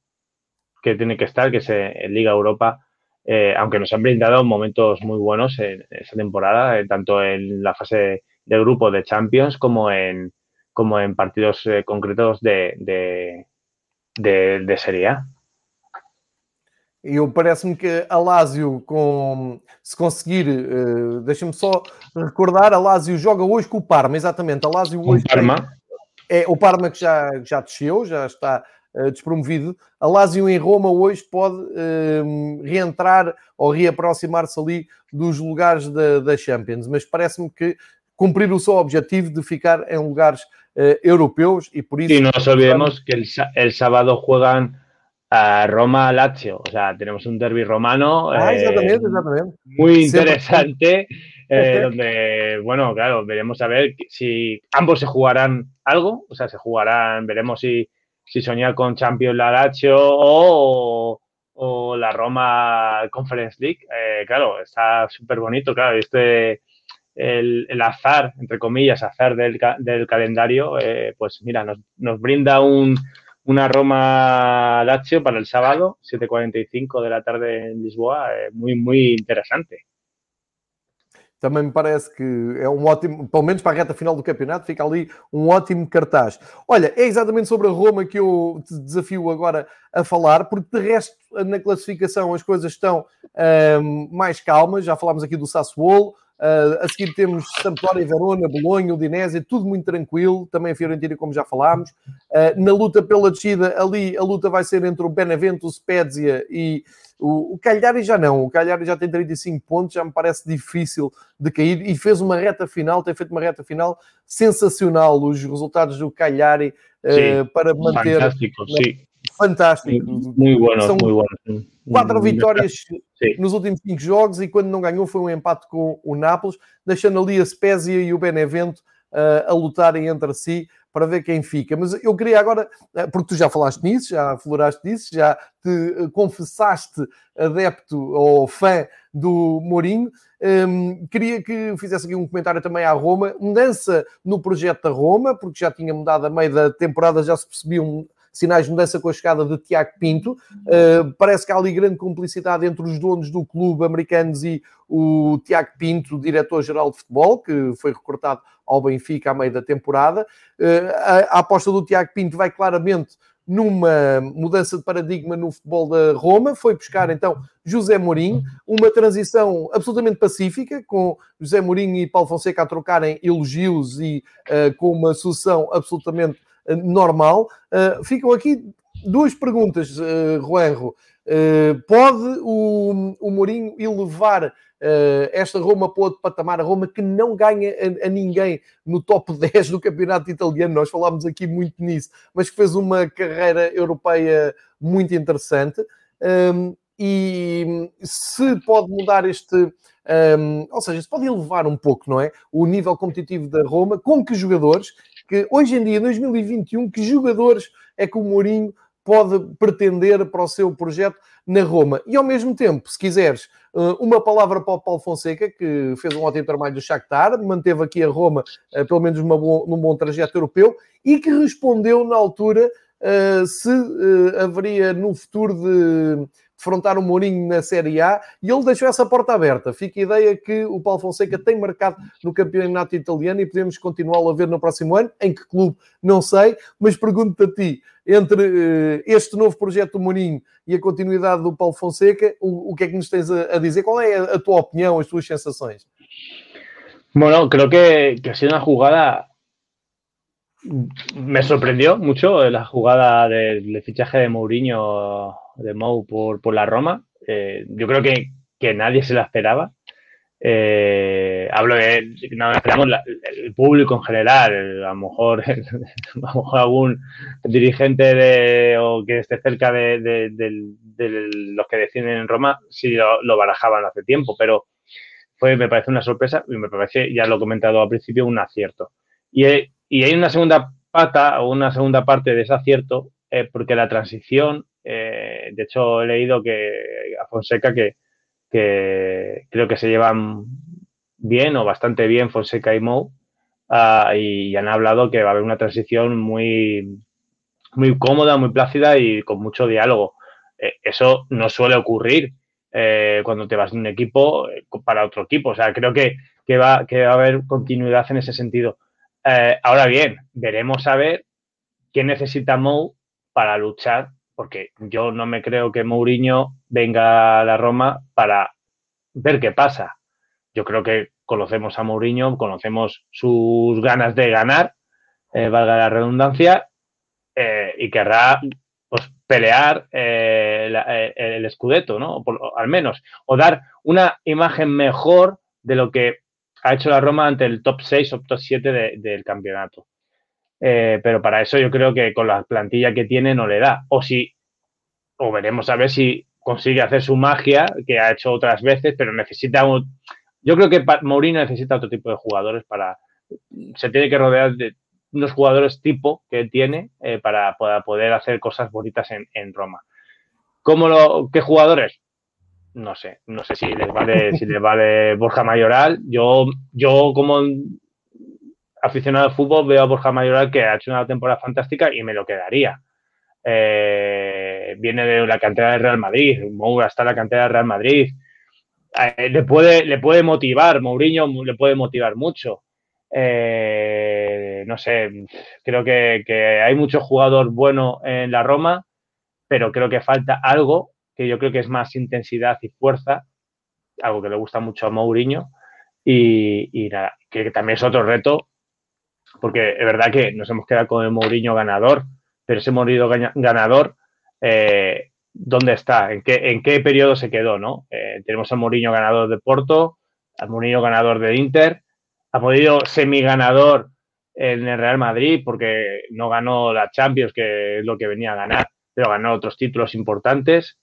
S2: que tiene que estar, que es en Liga Europa, eh, aunque nos han brindado momentos muy buenos en, esa temporada, eh, tanto en la fase de grupo de Champions como en, como en partidos eh, concretos de, de, de, de Serie A.
S1: Eu parece-me que a Lásio, com, se conseguir, uh, deixa-me só recordar, a Lásio joga hoje com o Parma, exatamente. A Lásio hoje.
S2: O Parma.
S1: Tem, é o Parma que já, já desceu, já está uh, despromovido. A Lásio em Roma hoje pode uh, reentrar ou reaproximar-se ali dos lugares da, da Champions, mas parece-me que cumprir o seu objetivo de ficar em lugares europeus e por isso.
S2: E não sabemos que el, el sábado jogam a Roma Lazio. O sea, tenemos un derby romano
S1: ah, eh,
S2: muy interesante, eh, donde, bueno, claro, veremos a ver si ambos se jugarán algo, o sea, se jugarán, veremos si, si soñar con Champions la Lazio o, o la Roma Conference League. Eh, claro, está súper bonito, claro, este... El, el, azar, entre comillas, azar del, del calendario, pues mira, nos, nos brinda un, una Roma Lazio para el sábado, 7h45 de la tarde em Lisboa, é muito, muito interessante.
S1: Também me parece que é um ótimo, pelo menos para a reta final do campeonato, fica ali um ótimo cartaz. Olha, é exatamente sobre a Roma que eu te desafio agora a falar, porque de resto na classificação as coisas estão um, mais calmas. Já falámos aqui do Sassuolo, Uh, a seguir temos Sampdoria, Verona, Bolonha, Udinese, tudo muito tranquilo. Também a Fiorentina, como já falámos. Uh, na luta pela descida, ali a luta vai ser entre o Benevento, o Spezia e o, o Cagliari já não. O Cagliari já tem 35 pontos, já me parece difícil de cair e fez uma reta final, tem feito uma reta final sensacional. Os resultados do Cagliari uh, para manter...
S2: Fantástico, sim
S1: fantástico.
S2: Muito bueno, São muito bueno.
S1: Quatro vitórias Sim. nos últimos cinco jogos e quando não ganhou foi um empate com o Nápoles, deixando ali a Spezia e o Benevento uh, a lutarem entre si para ver quem fica. Mas eu queria agora, eh, porque tu já falaste nisso, já afloraste disso, já te eh, confessaste adepto ou fã do Mourinho, um, queria que fizesse aqui um comentário também à Roma, mudança no projeto da Roma, porque já tinha mudado a meio da temporada, já se percebiam sinais de mudança com a chegada de Tiago Pinto. Uh, parece que há ali grande cumplicidade entre os donos do clube americanos e o Tiago Pinto, diretor-geral de futebol, que foi recortado ao Benfica à meio da temporada. Uh, a, a aposta do Tiago Pinto vai claramente numa mudança de paradigma no futebol da Roma, foi buscar então José Mourinho, uma transição absolutamente pacífica, com José Mourinho e Paulo Fonseca a trocarem elogios e uh, com uma sucessão absolutamente normal. Uh, ficam aqui duas perguntas, uh, Juanjo. Uh, pode o, o Mourinho elevar uh, esta Roma para outro patamar? A Roma que não ganha a, a, ninguém no top 10 do campeonato italiano. Nós falámos aqui muito nisso, mas que fez uma carreira europeia muito interessante. Um, e se pode mudar este. Um, ou seja, se pode elevar um pouco, não é? O nível competitivo da Roma, com que jogadores que hoje em dia, 2021, que jogadores é que o Mourinho pode pretender para o seu projeto na Roma. E ao mesmo tempo, se quiseres, eh, uma palavra para o Paulo Fonseca, que fez um ótimo trabalho do Shakhtar, manteve aqui a Roma, eh, pelo menos bom, num bom trajeto europeu, e que respondeu na altura uh, se haveria no futuro de defrontar o Mourinho na Série A e ele deixou essa porta aberta. Fica a ideia que o Paulo Fonseca tem marcado no campeonato italiano e podemos continuá-lo a ver no próximo ano. Em que clube? Não sei, mas pergunto-te a ti, entre uh, este novo projeto do Mourinho e a continuidade do Paulo Fonseca, o, o que é que nos tens a, a dizer? Qual é a, tua opinião, as tuas sensações?
S2: Bueno, creo que, que ha sido una jugada me sorprendió mucho la jugada del, fichaje de Mourinho, de Mou por, por la Roma. Eh, yo creo que, que, nadie se la esperaba. Eh, hablo de, no esperamos el público en general, a lo mejor, a lo mejor algún dirigente de, o que esté cerca de, de, de los que deciden en Roma, sí lo, lo, barajaban hace tiempo, pero fue, me parece una sorpresa y me parece, ya lo he comentado al principio, un acierto. Y, y hay una segunda pata o una segunda parte de ese acierto, eh, porque la transición, eh, de hecho he leído que a Fonseca que, creo que se llevan bien o bastante bien Fonseca y Mou, uh, y han hablado que va a haber una transición muy, muy cómoda, muy plácida y con mucho diálogo. Eh, eso no suele ocurrir eh, cuando te vas de un equipo para otro equipo. O sea, creo que, que, va, que va a haber continuidad en ese sentido. Ahora bien, veremos a ver qué necesita Mou para luchar, porque yo no me creo que Mourinho venga a la Roma para ver qué pasa. Yo creo que conocemos a Mourinho, conocemos sus ganas de ganar, eh, valga la redundancia, eh, y querrá pues, pelear eh, eh, el escudeto, ¿no? Por, al menos, o dar una imagen mejor de lo que ha hecho la Roma ante el top 6 o top 7 de, del campeonato. Eh, pero para eso yo creo que con la plantilla que tiene no le da. O si, o veremos a ver si consigue hacer su magia que ha hecho otras veces, pero necesita un, yo creo que Mourinho necesita otro tipo de jugadores para, se tiene que rodear de unos jugadores tipo que tiene eh, para, poder hacer cosas bonitas en, en Roma. ¿Cómo lo, qué jugadores? no sé, no sé si les vale, si les vale Borja Mayoral. Yo, yo como aficionado al fútbol veo a Borja Mayoral que ha hecho una temporada fantástica y me lo quedaría. Eh, viene de la cantera del Real Madrid, Moura está en la cantera del Real Madrid. Eh, le, puede, motivar, Mourinho le puede motivar mucho. Eh, no sé, creo que, hay mucho jugador bueno en la Roma, pero creo que falta algo que yo creo que es más intensidad y fuerza, algo que le gusta mucho a Mourinho. Y, y nada, que también es otro reto, porque es verdad que nos hemos quedado con el Mourinho ganador, pero ese Mourinho ganador, eh, ¿dónde está? ¿En qué, ¿En qué periodo se quedó? ¿no? Eh, tenemos al Mourinho ganador de Porto, al Mourinho ganador de Inter, ha podido semi-ganador en el Real Madrid porque no ganó la Champions, que es lo que venía a ganar, pero ganó otros títulos importantes.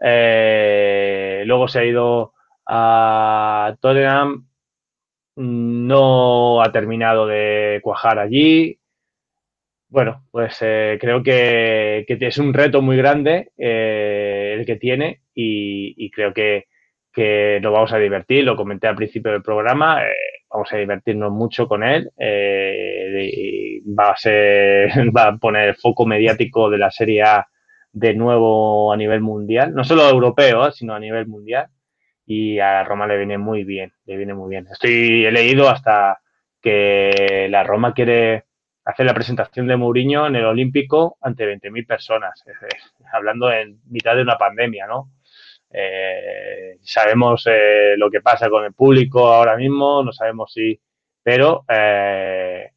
S2: Eh, luego se ha ido a Tottenham, no ha terminado de cuajar allí. Bueno, pues eh, creo que, es un reto muy grande eh, el que tiene y, creo que, que, nos vamos a divertir. Lo comenté al principio del programa, eh, vamos a divertirnos mucho con él. Va, a ser, va a poner el foco mediático de la Serie A de nuevo a nivel mundial, no solo europeo, sino a nivel mundial. Y a Roma le viene muy bien, le viene muy bien. Estoy, he leído hasta que la Roma quiere hacer la presentación de Mourinho en el Olímpico ante 20.000 personas, hablando en mitad de una pandemia, ¿no? Eh, sabemos eh, lo que pasa con el público ahora mismo, no sabemos si, pero eh,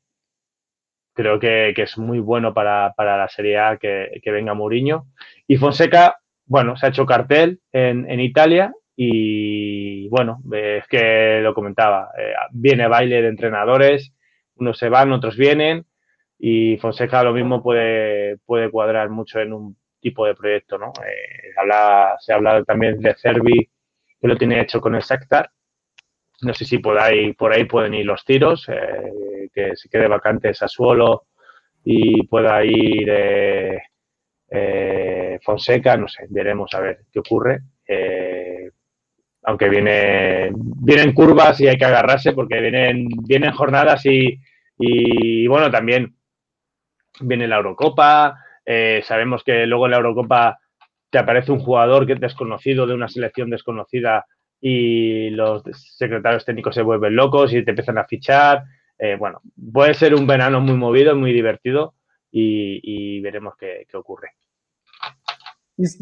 S2: creo que, que, es muy bueno para, para la Serie A que, que, venga Mourinho. Y Fonseca, bueno, se ha hecho cartel en, en Italia y bueno, es que lo comentaba, eh, viene baile de entrenadores, unos se van, otros vienen y Fonseca lo mismo puede, puede cuadrar mucho en un tipo de proyecto, ¿no? Eh, habla, se habla también de Cervi, que lo tiene hecho con el Sectar. No sé si por ahí, por ahí pueden ir los tiros. Eh, que se quede vacante Sassuolo y pueda ir eh, eh, Fonseca, no sé, veremos a ver qué ocurre. Aunque viene, vienen curvas y hay que agarrarse porque vienen, vienen jornadas y, y bueno, también viene la Eurocopa. Eh, sabemos que luego en la Eurocopa te aparece un jugador que es desconocido de una selección desconocida y los secretarios técnicos se vuelven locos y te empiezan a fichar. Eh, bueno, puede ser un verano muy movido, muy divertido e veremos que ocorre.
S1: Isso,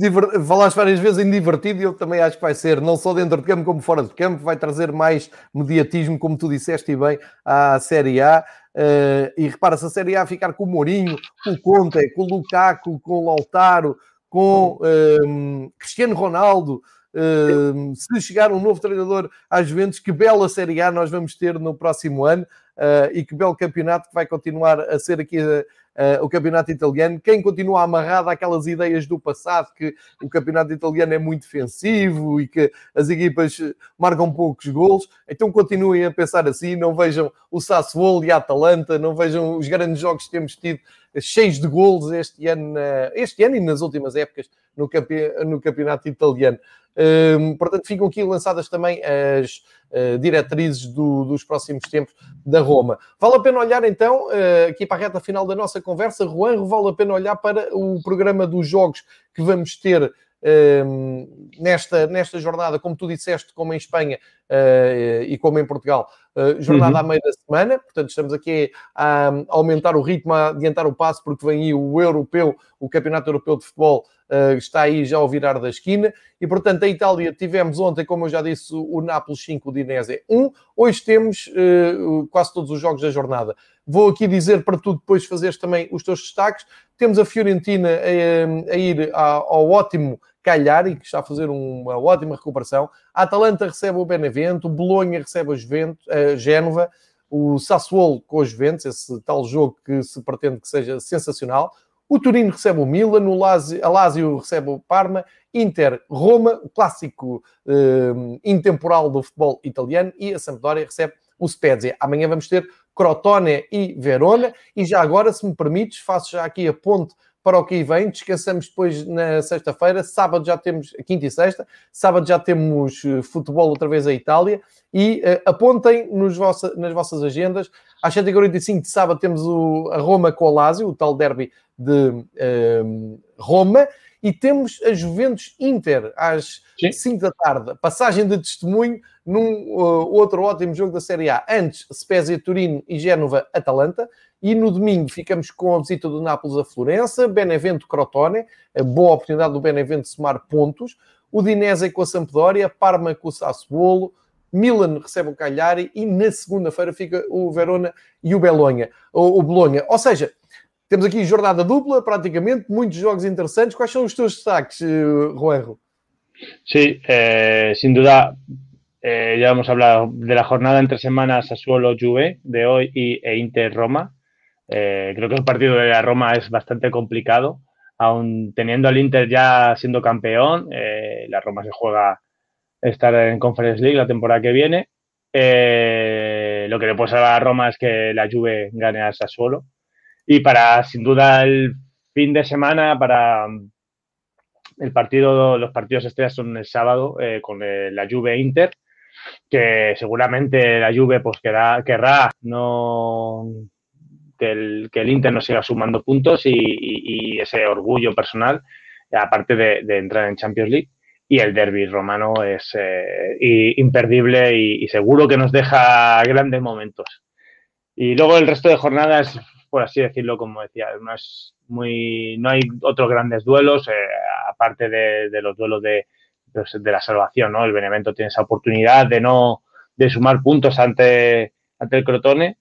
S1: falaste várias vezes em divertido e eu também acho que vai ser, não só dentro de campo como fora de campo, vai trazer mais mediatismo, como tu disseste e bem, à Série A. Uh, e repara-se a Série A ficar com o Mourinho, com o Conte, com o Lukaku, com o Lautaro, com uh, Cristiano Ronaldo, uh, se chegar um novo treinador às Juventus, que bela Série A nós vamos ter no próximo ano uh, e que belo campeonato que vai continuar a ser aqui uh, o campeonato italiano. Quem continua amarrado àquelas ideias do passado, que o campeonato italiano é muito defensivo e que as equipas marcam poucos golos, então continuem a pensar assim, não vejam o Sassuolo e a Atalanta, não vejam os grandes jogos que temos tido cheios de golos este ano, este ano e nas últimas épocas no, campe, no campeonato italiano. Um, portanto, ficam aqui lançadas também as uh, diretrizes do, dos próximos tempos da Roma. Vale a pena olhar então, uh, aqui para a reta final da nossa conversa, Juan, vale a pena olhar para o programa dos jogos que vamos ter nesta, nesta jornada, como tu disseste, como em Espanha uh, e como em Portugal, uh, jornada uhum. à meia da semana, portanto estamos aqui a, aumentar o ritmo, a adiantar o passo, porque vem aí o europeu, o Campeonato Europeu de Futebol, uh, está aí já ao virar da esquina, e portanto a Itália tivemos ontem, como eu já disse, o Nápoles 5, o Dinese 1, hoje temos quase todos os jogos da jornada. Vou aqui dizer para tu depois fazeres também os teus destaques. Temos a Fiorentina a, a ir ao ótimo Cagliari, que está a fazer uma ótima recuperação. A Atalanta recebe o Benevento, o Bolonha recebe o Juventus, a Génova, o Sassuolo com os Juventus, esse tal jogo que se pretende que seja sensacional. O Turino recebe o Milan, o Lazio, a Lazio recebe o Parma, Inter, Roma, o clássico eh, intemporal do futebol italiano, e a Sampdoria recebe o Spezia. Amanhã vamos ter Crotone e Verona. E já agora, se me permites, faço já aqui a ponte para o que vem. Descansamos depois na sexta-feira. Sábado já temos, quinta e sexta, sábado já temos eh, futebol outra vez a Itália. E uh, apontem nos vossa, nas vossas agendas. Às 7h45 de sábado temos o, a Roma com o Lazio, o tal derby de uh, Roma. E temos a Juventus Inter às Sim. 5 da tarde. Passagem de testemunho num uh, outro ótimo jogo da Série A. Antes, Spezia Turino e Génova Atalanta. E no domingo ficamos com a visita do Nápoles a Florença, Benevento Crotone, a boa oportunidade do Benevento somar pontos, o Dinese com a Sampdoria, Parma com o Sassuolo, Milan recebe o Cagliari e na segunda-feira fica o Verona e o Belonha, o, o Bolonha. Ou seja, temos aqui jornada dupla, praticamente, muitos jogos interessantes. Quais são os teus destaques, uh, Juanjo?
S2: Sí, eh, sin duda, eh, ya hemos hablado de la jornada entre semanas Sassuolo-Juve de hoy y, e Inter-Roma. Eh, creo que el partido de la Roma es bastante complicado, aún teniendo al Inter ya siendo campeón, eh, la Roma se juega estar en Conference League la temporada que viene. Eh, lo que le puede salvar a Roma es que la Juve gane a Sassuolo. Y para, sin duda, el fin de semana, para el partido, los partidos estrellas son el sábado con la Juve Inter, que seguramente la Juve pues querrá, querrá no que el, que el Inter no siga sumando puntos y, ese orgullo personal, aparte de, entrar en Champions League. Y el derby romano es eh, imperdible y, seguro que nos deja grandes momentos. Y luego el resto de jornadas, por así decirlo, como decía, no es muy, no hay otros grandes duelos, eh, aparte de, los duelos de, pues, de la salvación, ¿no? El Benevento tiene esa oportunidad de no de sumar puntos ante, ante el Crotone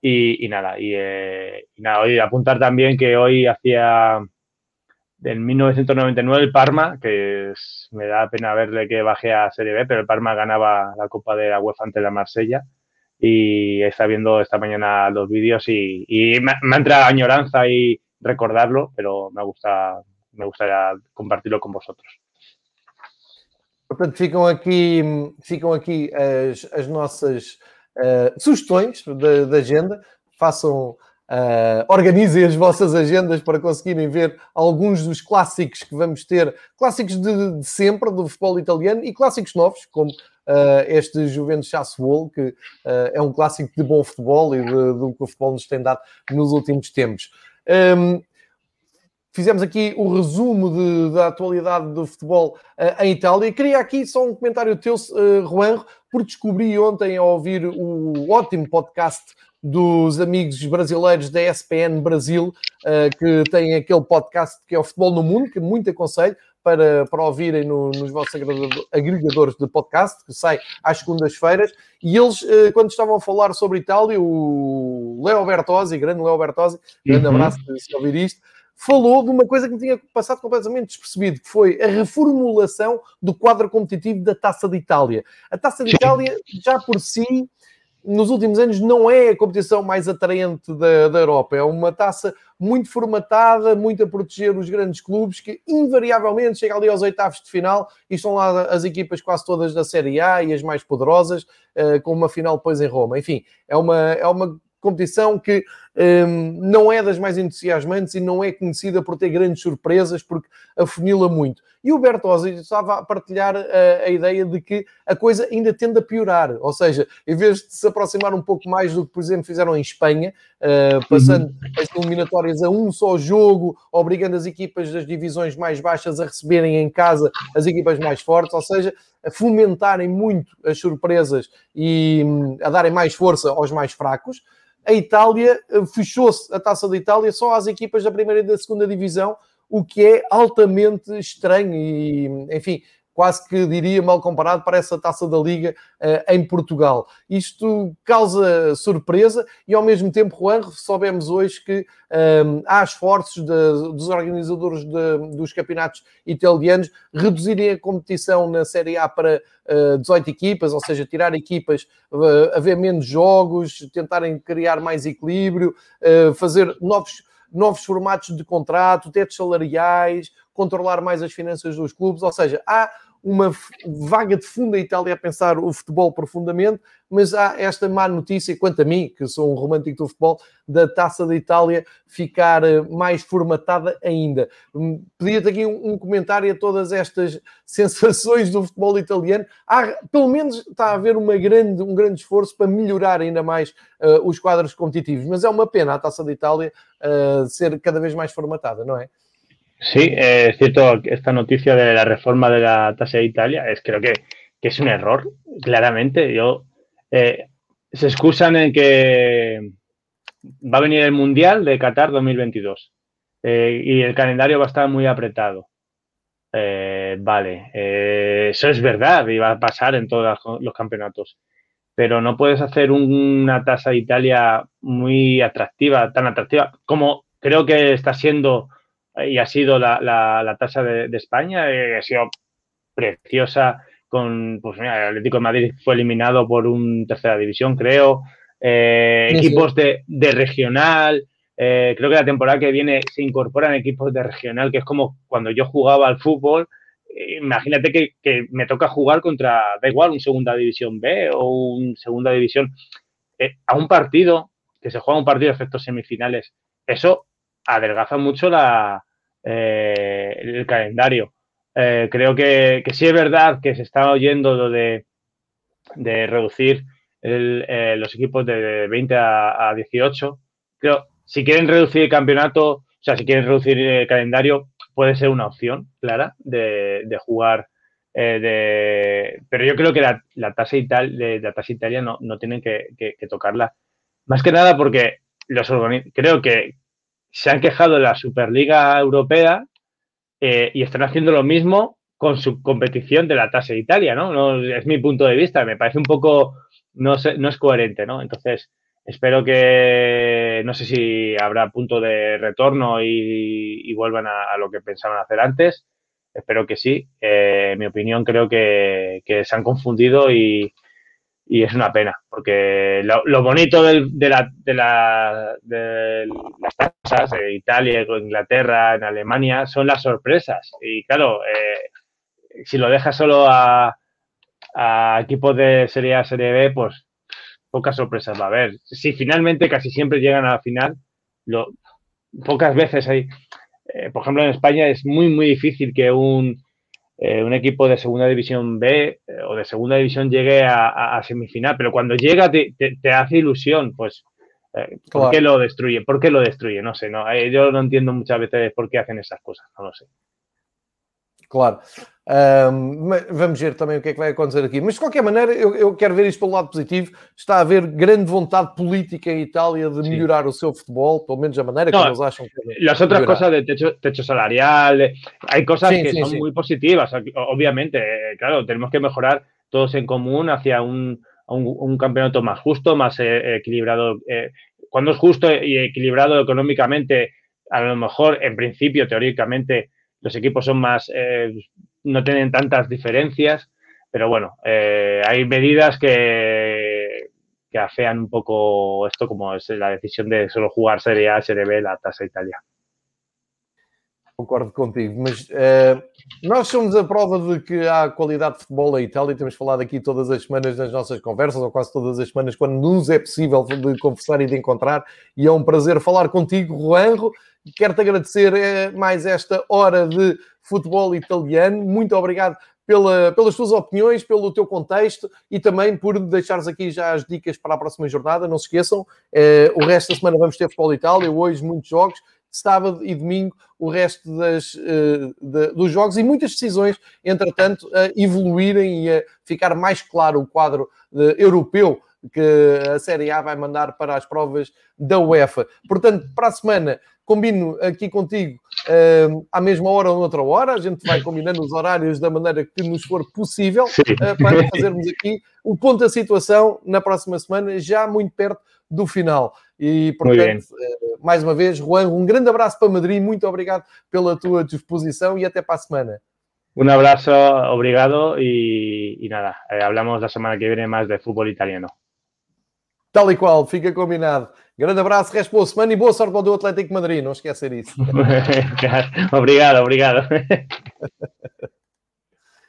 S2: y, nada, eh, y, nada, hoy apuntar también que hoy hacía en 1999 el Parma, que me da pena verle que baje a Serie B, pero el Parma ganaba la Copa de la UEFA ante la Marsella y está viendo esta mañana los vídeos y, me, ha entrado añoranza y recordarlo, pero me gusta me gustaría compartirlo con vosotros.
S1: Portanto, ficam aqui, ficam aqui as, as nossas uh, sugestões da, agenda, façam, uh, organizem as vossas agendas para conseguirem ver alguns dos clássicos que vamos ter, clássicos de, de sempre do futebol italiano e clássicos novos, como uh, este Juventus Sassuolo, que é um clássico de bom futebol e do que o futebol nos tem dado nos últimos tempos. Um, ehm, fizemos aqui o resumo de, da atualidade do futebol uh, em Itália. Queria aqui só um comentário teu, uh, Juan, por descobri ontem ao ouvir o ótimo podcast dos amigos brasileiros da ESPN Brasil, uh, que tem aquele podcast que é o Futebol no Mundo, que muito aconselho para, para ouvirem no, nos vossos agregadores de podcast, que sai às segundas-feiras. E eles, uh, quando estavam a falar sobre Itália, o Leo Bertozzi, grande Leo Bertozzi, grande uhum. abraço se ouvir isto, falou de uma coisa que me tinha passado completamente despercebido, que foi a reformulação do quadro competitivo da Taça de Itália. A Taça de Itália, já por si, nos últimos anos não é a competição mais atraente da, da Europa. É uma taça muito formatada, muito a proteger os grandes clubes, que invariavelmente chega ali aos oitavos de final e estão lá as equipas quase todas da Série A e as mais poderosas, uh, com uma final depois em Roma. Enfim, é uma, é uma competição que um, não é das mais entusiasmantes e não é conhecida por ter grandes surpresas, porque afunila muito. E o Bertozzi estava a partilhar a, a, ideia de que a coisa ainda tende a piorar, ou seja, em vez de se aproximar um pouco mais do que, por exemplo, fizeram em Espanha, uh, passando uhum. as eliminatórias a um só jogo, obrigando as equipas das divisões mais baixas a receberem em casa as equipas mais fortes, ou seja, a fomentarem muito as surpresas e um, a darem mais força aos mais fracos a Itália eh, fechou-se a taça da Itália só às equipas da primeira e da segunda divisão, o que é altamente estranho e, enfim, quase que diria mal comparado para essa taça da Liga uh, em Portugal. Isto causa surpresa e, ao mesmo tempo, Juan, soubemos hoje que um, há esforços de, dos organizadores de, dos campeonatos italianos reduzirem a competição na Série A para uh, 18 equipas, ou seja, tirar equipas, uh, haver menos jogos, tentarem criar mais equilíbrio, uh, fazer novos novos formatos de contrato, tetos salariais, controlar mais as finanças dos clubes, ou seja, há uma vaga de fundo a Itália a pensar o futebol profundamente, mas há esta má notícia, quanto a mim, que sou um romântico do futebol, da taça da Itália ficar eh, mais formatada ainda. Hum, pedia-te aqui um, comentário a todas estas sensações do futebol italiano. Há, pelo menos está a haver uma grande, um grande esforço para melhorar ainda mais uh, os quadros competitivos, mas é uma pena a taça da Itália uh, ser cada vez mais formatada, não é?
S2: Sí, eh, es cierto, esta noticia de la reforma de la tasa de Italia es creo que, que es un error, claramente. Yo eh, se excusan en que va a venir el Mundial de Qatar 2022 eh, y el calendario va a estar muy apretado. vale, eso es verdad y va a pasar en todos los campeonatos, pero no puedes hacer una tasa de Italia muy atractiva, tan atractiva como creo que está siendo y ha sido la, la, tasa de, España, eh, ha sido preciosa. Con, pues mira, el Atlético de Madrid fue eliminado por un tercera división, creo. Eh, equipos De, de, regional. Eh, creo que la temporada que viene se incorporan equipos de regional, que es como cuando yo jugaba al fútbol. Imagínate que, que me toca jugar contra, da igual, un segunda división B o un segunda división. a un partido, que se juega un partido de efectos semifinales, eso adelgaza mucho la, eh, el calendario. Eh, creo que, que, sí es verdad que se está oyendo lo de, de reducir el, eh, los equipos de 20 a, a, 18. Creo, si quieren reducir el campeonato, o sea, si quieren reducir el calendario, puede ser una opción clara de, de jugar. de, pero yo creo que la, la tasa Ital, de, la tasa Italia no, no tienen que, que, que, tocarla. Más que nada porque los creo que, se han quejado de la Superliga Europea eh, y están haciendo lo mismo con su competición de la tasa de Italia, ¿no? ¿no? Es mi punto de vista, me parece un poco, no, sé, no es coherente, ¿no? Entonces, espero que, no sé si habrá punto de retorno y, vuelvan a, lo que pensaban hacer antes, espero que sí. Eh, en mi opinión, creo que se han confundido y, y es una pena, porque lo, bonito de, la, de, la, de, las tasas de Italia, Inglaterra, en Alemania, son las sorpresas. Y claro, eh, si lo dejas solo a, a, equipos de Serie A, Serie B, pues pocas sorpresas va a haber. Si finalmente casi siempre llegan a la final, lo, pocas veces hay. Eh, por ejemplo, en España es muy, muy difícil que un eh, un equipo de segunda división B eh, o de segunda división llegue a, a, a, semifinal, pero cuando llega te, te, te hace ilusión, pues Eh, ¿Por
S1: Claro.
S2: qué lo destruye? ¿Por qué lo destruye? No sé, no, eh, yo no entiendo muchas veces por qué hacen esas cosas, no lo sé.
S1: Claro. Ma- vamos ver também o que é que vai acontecer aqui. Mas de qualquer maneira, eu, eu quero ver isto pelo lado positivo. Está a haver grande vontade política em Itália de
S2: Sim.
S1: melhorar o seu futebol, pelo menos a maneira
S2: No,
S1: como eles acham que é.
S2: Las otras
S1: Llorar.
S2: cosas de techo, techo salarial, hay cosas
S1: Sí,
S2: que
S1: sí,
S2: son
S1: sí.
S2: muy positivas. Obviamente, eh, claro, tenemos que mejorar todos en común hacia un, un, un campeonato más justo, más eh, equilibrado. eh, cuando es justo y equilibrado económicamente, a lo mejor, en principio, teóricamente, los equipos son más, eh, no tienen tantas diferencias, pero bueno, eh, hay medidas que, que afean un poco esto, como es la decisión de solo jugar Serie A, Serie B, la tasa Italia.
S1: Concordo contigo, mas eh, nós somos a prova de que há qualidade de futebol em Itália. Temos falado aqui todas as semanas nas nossas conversas, ou quase todas as semanas, quando nos é possível de conversar e de encontrar. E é um prazer falar contigo, Juanjo. Quero-te agradecer eh, mais esta hora de futebol italiano. Muito obrigado pela, pelas tuas opiniões, pelo teu contexto e também por deixares aqui já as dicas para a próxima jornada. Não se esqueçam, eh, o resto da semana vamos ter Futebol Itália, hoje muitos jogos, sábado e domingo o resto das, eh, de- dos jogos e muitas decisões, entretanto, a evoluírem e a ficar mais claro o quadro eh, europeu que a Série A vai mandar para as provas da UEFA. Portanto, para a semana, combino aqui contigo eh, à mesma hora ou noutra hora, a gente vai combinando os horários da maneira que nos for possível
S2: Sí.
S1: para fazermos aqui o ponto da situação na próxima semana, já muito perto do final. E, portanto, eh, mais uma vez, Juan, um grande abraço para Madrid, muito obrigado pela tua disposição e até para a semana.
S2: Un abrazo, obrigado y, y nada, eh, hablamos la semana que viene más de fútbol italiano.
S1: Tal e qual, fica combinado. Grande abraço, resto boa semana e boa sorte para o Atlético Madrid, não esquecer isso.
S2: obrigado, obrigado.